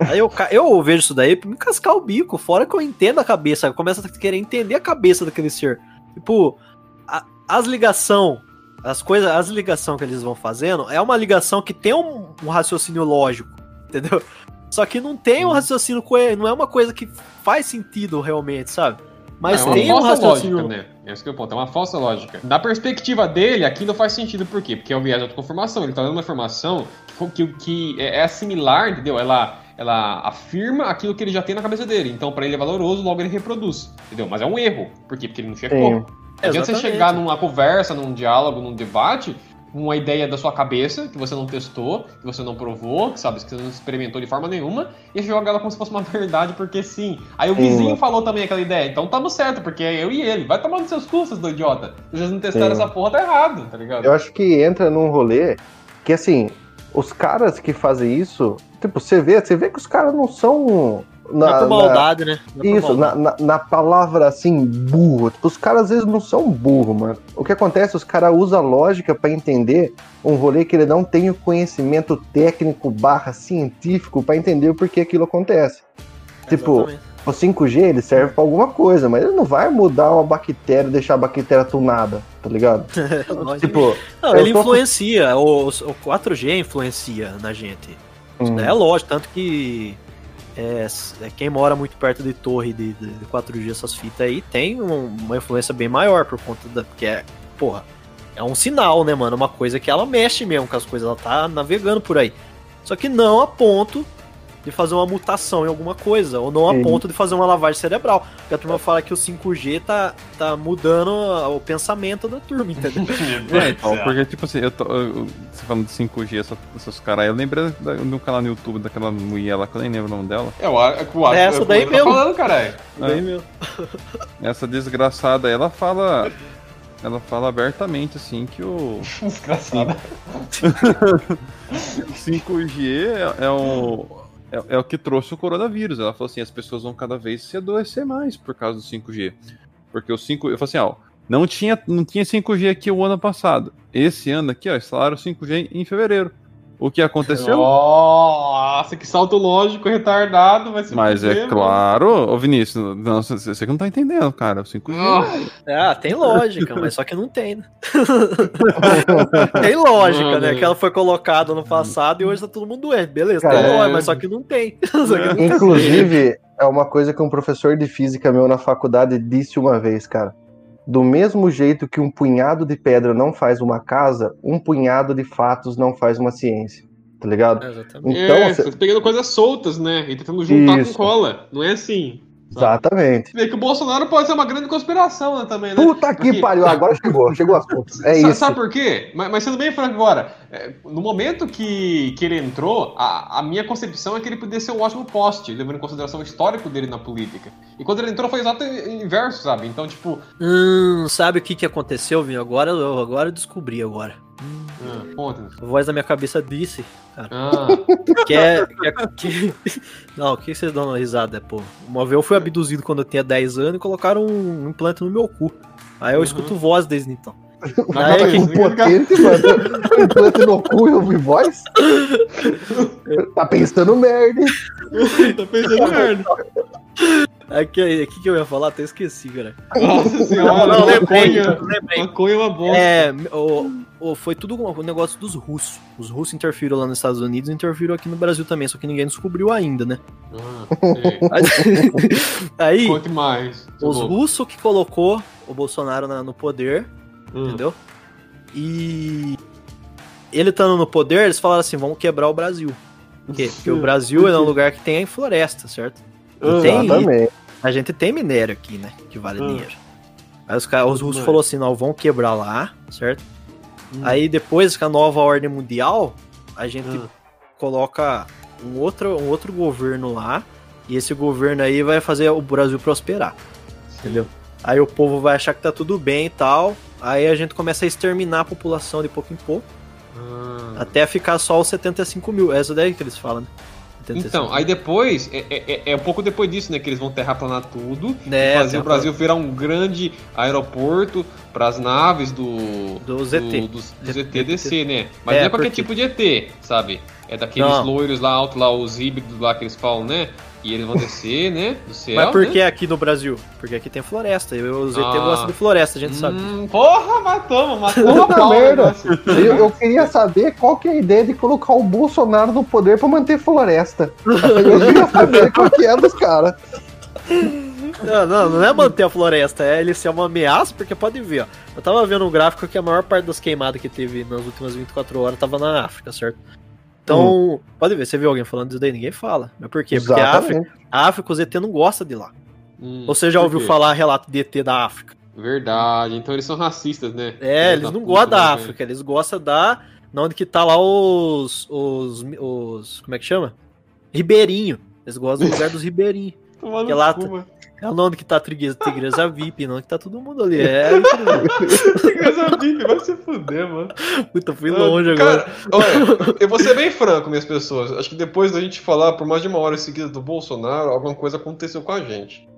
Speaker 3: Aí eu, eu vejo isso daí pra me cascar o bico, fora que eu entendo a cabeça, eu começo a querer entender a cabeça daquele ser. Tipo, a- as ligação, as coisas, as ligação que eles vão fazendo, é uma ligação que tem um, um raciocínio lógico, entendeu? Só que não tem um raciocínio coerente, não é uma coisa que faz sentido realmente, sabe? Mas
Speaker 2: é uma
Speaker 3: tem um
Speaker 2: falsa
Speaker 3: raciocínio.
Speaker 2: lógica, né? Esse que é o ponto, é uma falsa lógica. Da perspectiva dele, aquilo faz sentido, por quê? Porque é o viés de autoconformação, ele tá dando uma informação que, que, que é é similar, entendeu? Ela, ela afirma aquilo que ele já tem na cabeça dele, então pra ele é valoroso, logo ele reproduz, entendeu? Mas é um erro, por quê? Porque ele não checou.
Speaker 5: Sim.
Speaker 2: Não adianta você chegar numa conversa, num diálogo, num debate, com uma ideia da sua cabeça, que você não testou, que você não provou, que sabe, que você não experimentou de forma nenhuma, e joga ela como se fosse uma verdade, porque sim. Aí o
Speaker 5: Sim.
Speaker 2: vizinho falou também aquela ideia, então tamo certo, porque é eu e ele. Vai tomar nos seus custos, do idiota. Vocês não testaram
Speaker 5: Sim.
Speaker 2: essa porra, tá errado, tá ligado?
Speaker 5: Eu acho que entra num rolê que, assim, os caras que fazem isso, tipo, você vê, você vê que os caras não são. Na,
Speaker 3: maldade, né? Não é por
Speaker 5: Isso,
Speaker 3: maldade.
Speaker 5: na, na, na palavra assim, burro. Tipo, os caras às vezes não são burro, mano. O que acontece? Os caras usam a lógica pra entender um rolê que ele não tem o conhecimento técnico barra científico pra entender o porquê aquilo acontece. Tipo,
Speaker 3: Exatamente.
Speaker 5: o 5G ele serve pra alguma coisa, mas ele não vai mudar uma bactéria, deixar a bactéria tunada, tá ligado? Tipo,
Speaker 3: Não, ele
Speaker 5: tô-
Speaker 3: influencia, o, o 4G influencia na gente.
Speaker 5: Hum,
Speaker 3: daí é lógico, tanto que é, é, quem mora muito perto de torre de, de, de 4G, essas fitas aí, tem um- uma influência bem maior por conta da. Porque é, porra, é um sinal, né, mano? Uma coisa que ela mexe mesmo com as coisas, ela tá navegando por aí. Só que não a ponto de fazer uma mutação em alguma coisa, ou não a
Speaker 5: Sim.
Speaker 3: ponto de fazer uma lavagem cerebral. Porque a turma fala que o 5G tá, tá mudando o pensamento da turma, entendeu?
Speaker 4: É, então, porque, tipo assim, eu tô, eu- você falando de 5G, essa- esses caras aí, eu lembrei da- de um canal no YouTube daquela mulher lá, que eu nem lembro o nome dela.
Speaker 2: É o ar- o ar-
Speaker 3: É essa
Speaker 2: é o
Speaker 3: daí
Speaker 2: que eu tô
Speaker 3: mesmo.
Speaker 2: falando, caralho.
Speaker 3: Daí, meu.
Speaker 4: Essa desgraçada aí, ela fala. Ela fala abertamente, assim, que o
Speaker 2: Desgraçado.
Speaker 4: 5G é, é o. É, é o que trouxe o coronavírus. Ela falou assim: as pessoas vão cada vez se adoecer mais por causa do 5G. Porque o 5 Eu falei assim, ó. Não tinha, não tinha 5G aqui o ano passado. Esse ano aqui, ó, instalaram 5G em fevereiro. O que aconteceu?
Speaker 2: Nossa, que salto lógico, retardado, vai ser
Speaker 4: Mas é claro, ô Vinícius, não, você que não tá entendendo, cara. O 5G.
Speaker 2: Ah,
Speaker 3: Ah, tem lógica, mas só que não tem, né? tem lógica,
Speaker 2: Mano.
Speaker 3: né? Que ela foi colocada no passado e hoje tá todo mundo doente. Beleza,
Speaker 5: Cara,
Speaker 3: tem
Speaker 2: é.
Speaker 3: lógica, mas só que não tem. Só que não tem.
Speaker 5: Inclusive, é uma coisa que um professor de física meu na faculdade disse uma vez, cara. Do mesmo jeito que um punhado de pedra não faz uma casa, um punhado de fatos não faz uma ciência. Tá ligado?
Speaker 3: Exatamente.
Speaker 5: Então,
Speaker 2: é,
Speaker 5: cê-
Speaker 2: você tá pegando coisas soltas, né? E tentando juntar
Speaker 5: Isso.
Speaker 2: com cola. Não é assim. Sabe?
Speaker 5: exatamente.
Speaker 2: Vê que o Bolsonaro pode ser uma grande conspiração né, também, né?
Speaker 5: Puta que
Speaker 2: Porque-
Speaker 5: pariu, agora chegou, chegou as pontas. É
Speaker 2: Sa-
Speaker 5: isso.
Speaker 2: Sabe por quê? Mas, mas sendo bem franco agora, é, no momento que, que ele entrou, a, a minha concepção é que ele podia ser um ótimo poste, levando em consideração o histórico dele na política. E quando ele entrou foi exato o inverso, sabe? Então, tipo,
Speaker 3: Hum, sabe o que, que aconteceu, Vinho? Agora, eu- agora eu descobri agora.
Speaker 2: Ah.
Speaker 3: A voz da minha cabeça disse
Speaker 2: Ah,
Speaker 3: que é. Que, é- que- Não, o que vocês dão uma risada, pô? Uma vez eu fui abduzido quando eu tinha 10 anos e colocaram um implante no meu cu. Aí eu
Speaker 2: Uhum.
Speaker 3: escuto voz desde então.
Speaker 2: na
Speaker 3: Aí,
Speaker 2: cabeça,
Speaker 5: Um potente, mano. Implante no cu e ouvir voz. Tá pensando merda, hein?
Speaker 2: tá pensando merda.
Speaker 3: Que, aí, que, eu ia falar? Até esqueci, cara.
Speaker 2: Nossa senhora,
Speaker 3: Não, lembrei,
Speaker 2: maconha,
Speaker 3: lembrei.
Speaker 2: maconha é uma bosta.
Speaker 3: É, o, o- foi tudo um negócio dos russos. Os russos interferiram lá nos Estados Unidos e interferiram aqui no Brasil também, só que ninguém descobriu ainda, né?
Speaker 2: Ah, sei.
Speaker 3: Aí,
Speaker 2: Conte mais.
Speaker 3: os russos que colocou o Bolsonaro na- no poder,
Speaker 2: Hum.
Speaker 3: entendeu? E ele estando no poder, eles falaram assim, vamos quebrar o Brasil. Por quê? Porque o Brasil é um lugar que tem floresta, certo? E tem,
Speaker 5: Exatamente.
Speaker 3: a gente tem minério aqui, né? Que vale
Speaker 2: Hum.
Speaker 3: dinheiro. Aí os, os russos falaram assim, não, vão quebrar lá, certo?
Speaker 2: Hum.
Speaker 3: Aí depois com a nova ordem mundial, a gente
Speaker 2: Hum.
Speaker 3: coloca um outro, um outro governo lá, e esse governo aí vai fazer o Brasil prosperar, entendeu? Aí o povo vai achar que tá tudo bem e tal, aí a gente começa a exterminar a população de pouco em pouco,
Speaker 2: Ah.
Speaker 3: até ficar só os 75 mil, é essa daí que eles falam, né?
Speaker 2: Então, aí depois, é, é, é um pouco depois disso, né, que eles vão terraplanar tudo,
Speaker 3: né,
Speaker 2: fazer o Brasil virar um grande aeroporto para as naves do
Speaker 3: do ZT,
Speaker 2: do, né? Mas é, não é qualquer tipo de ET, sabe? É daqueles loiros lá alto lá, os híbridos lá que eles falam, né? E eles vão descer, né? Do céu.
Speaker 3: Mas por
Speaker 2: né?
Speaker 3: que aqui no Brasil? Porque aqui tem floresta. E o ZT
Speaker 2: Ah.
Speaker 3: gosta de floresta, a gente sabe.
Speaker 2: Hum, porra, matamos, matamos a pau
Speaker 5: merda. Eu, eu queria saber qual que é a ideia de colocar o Bolsonaro no poder pra manter floresta. Eu queria saber qual que é dos caras.
Speaker 3: Não, não, não é manter a floresta, é ele ser uma ameaça, porque pode ver, ó. Eu tava vendo um gráfico que a maior parte das queimadas que teve nas últimas 24 horas tava na África, certo? Então, pode ver, você viu alguém falando disso daí, ninguém fala. Mas por quê? Porque a África, a África, o ZT não gosta de lá.
Speaker 2: Hum,
Speaker 3: Ou você já ouviu falar relato de ET da África?
Speaker 2: Verdade, então eles são racistas, né?
Speaker 3: É, eles
Speaker 2: da
Speaker 3: não gostam da
Speaker 2: né,
Speaker 3: África, eles gostam da. Na onde que tá lá os. os. os. como é que chama? Ribeirinho. Eles gostam do lugar dos ribeirinhos. Que lá- É onde que tá a Tigresa, Tigresa VIP, não que tá todo mundo ali. É.
Speaker 2: Tigresa VIP, vai se fuder, mano.
Speaker 3: Puta, fui longe
Speaker 2: Ah,
Speaker 3: agora.
Speaker 2: Cara, olha, eu vou ser bem franco, minhas pessoas. Acho que depois da gente falar por mais de uma hora seguida do Bolsonaro, alguma coisa aconteceu com a gente.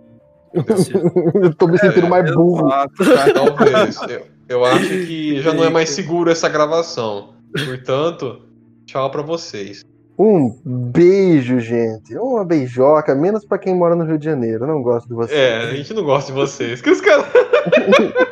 Speaker 5: Eu tô me sentindo mais burro.
Speaker 4: Exato, cara.
Speaker 2: Talvez. eu, eu acho que já não é mais seguro essa gravação. Portanto, tchau pra vocês.
Speaker 5: Um beijo, gente. Uma beijoca, menos pra quem mora no Rio de Janeiro. Eu não gosto de você.
Speaker 2: É, a gente não gosta de vocês. Que os caras.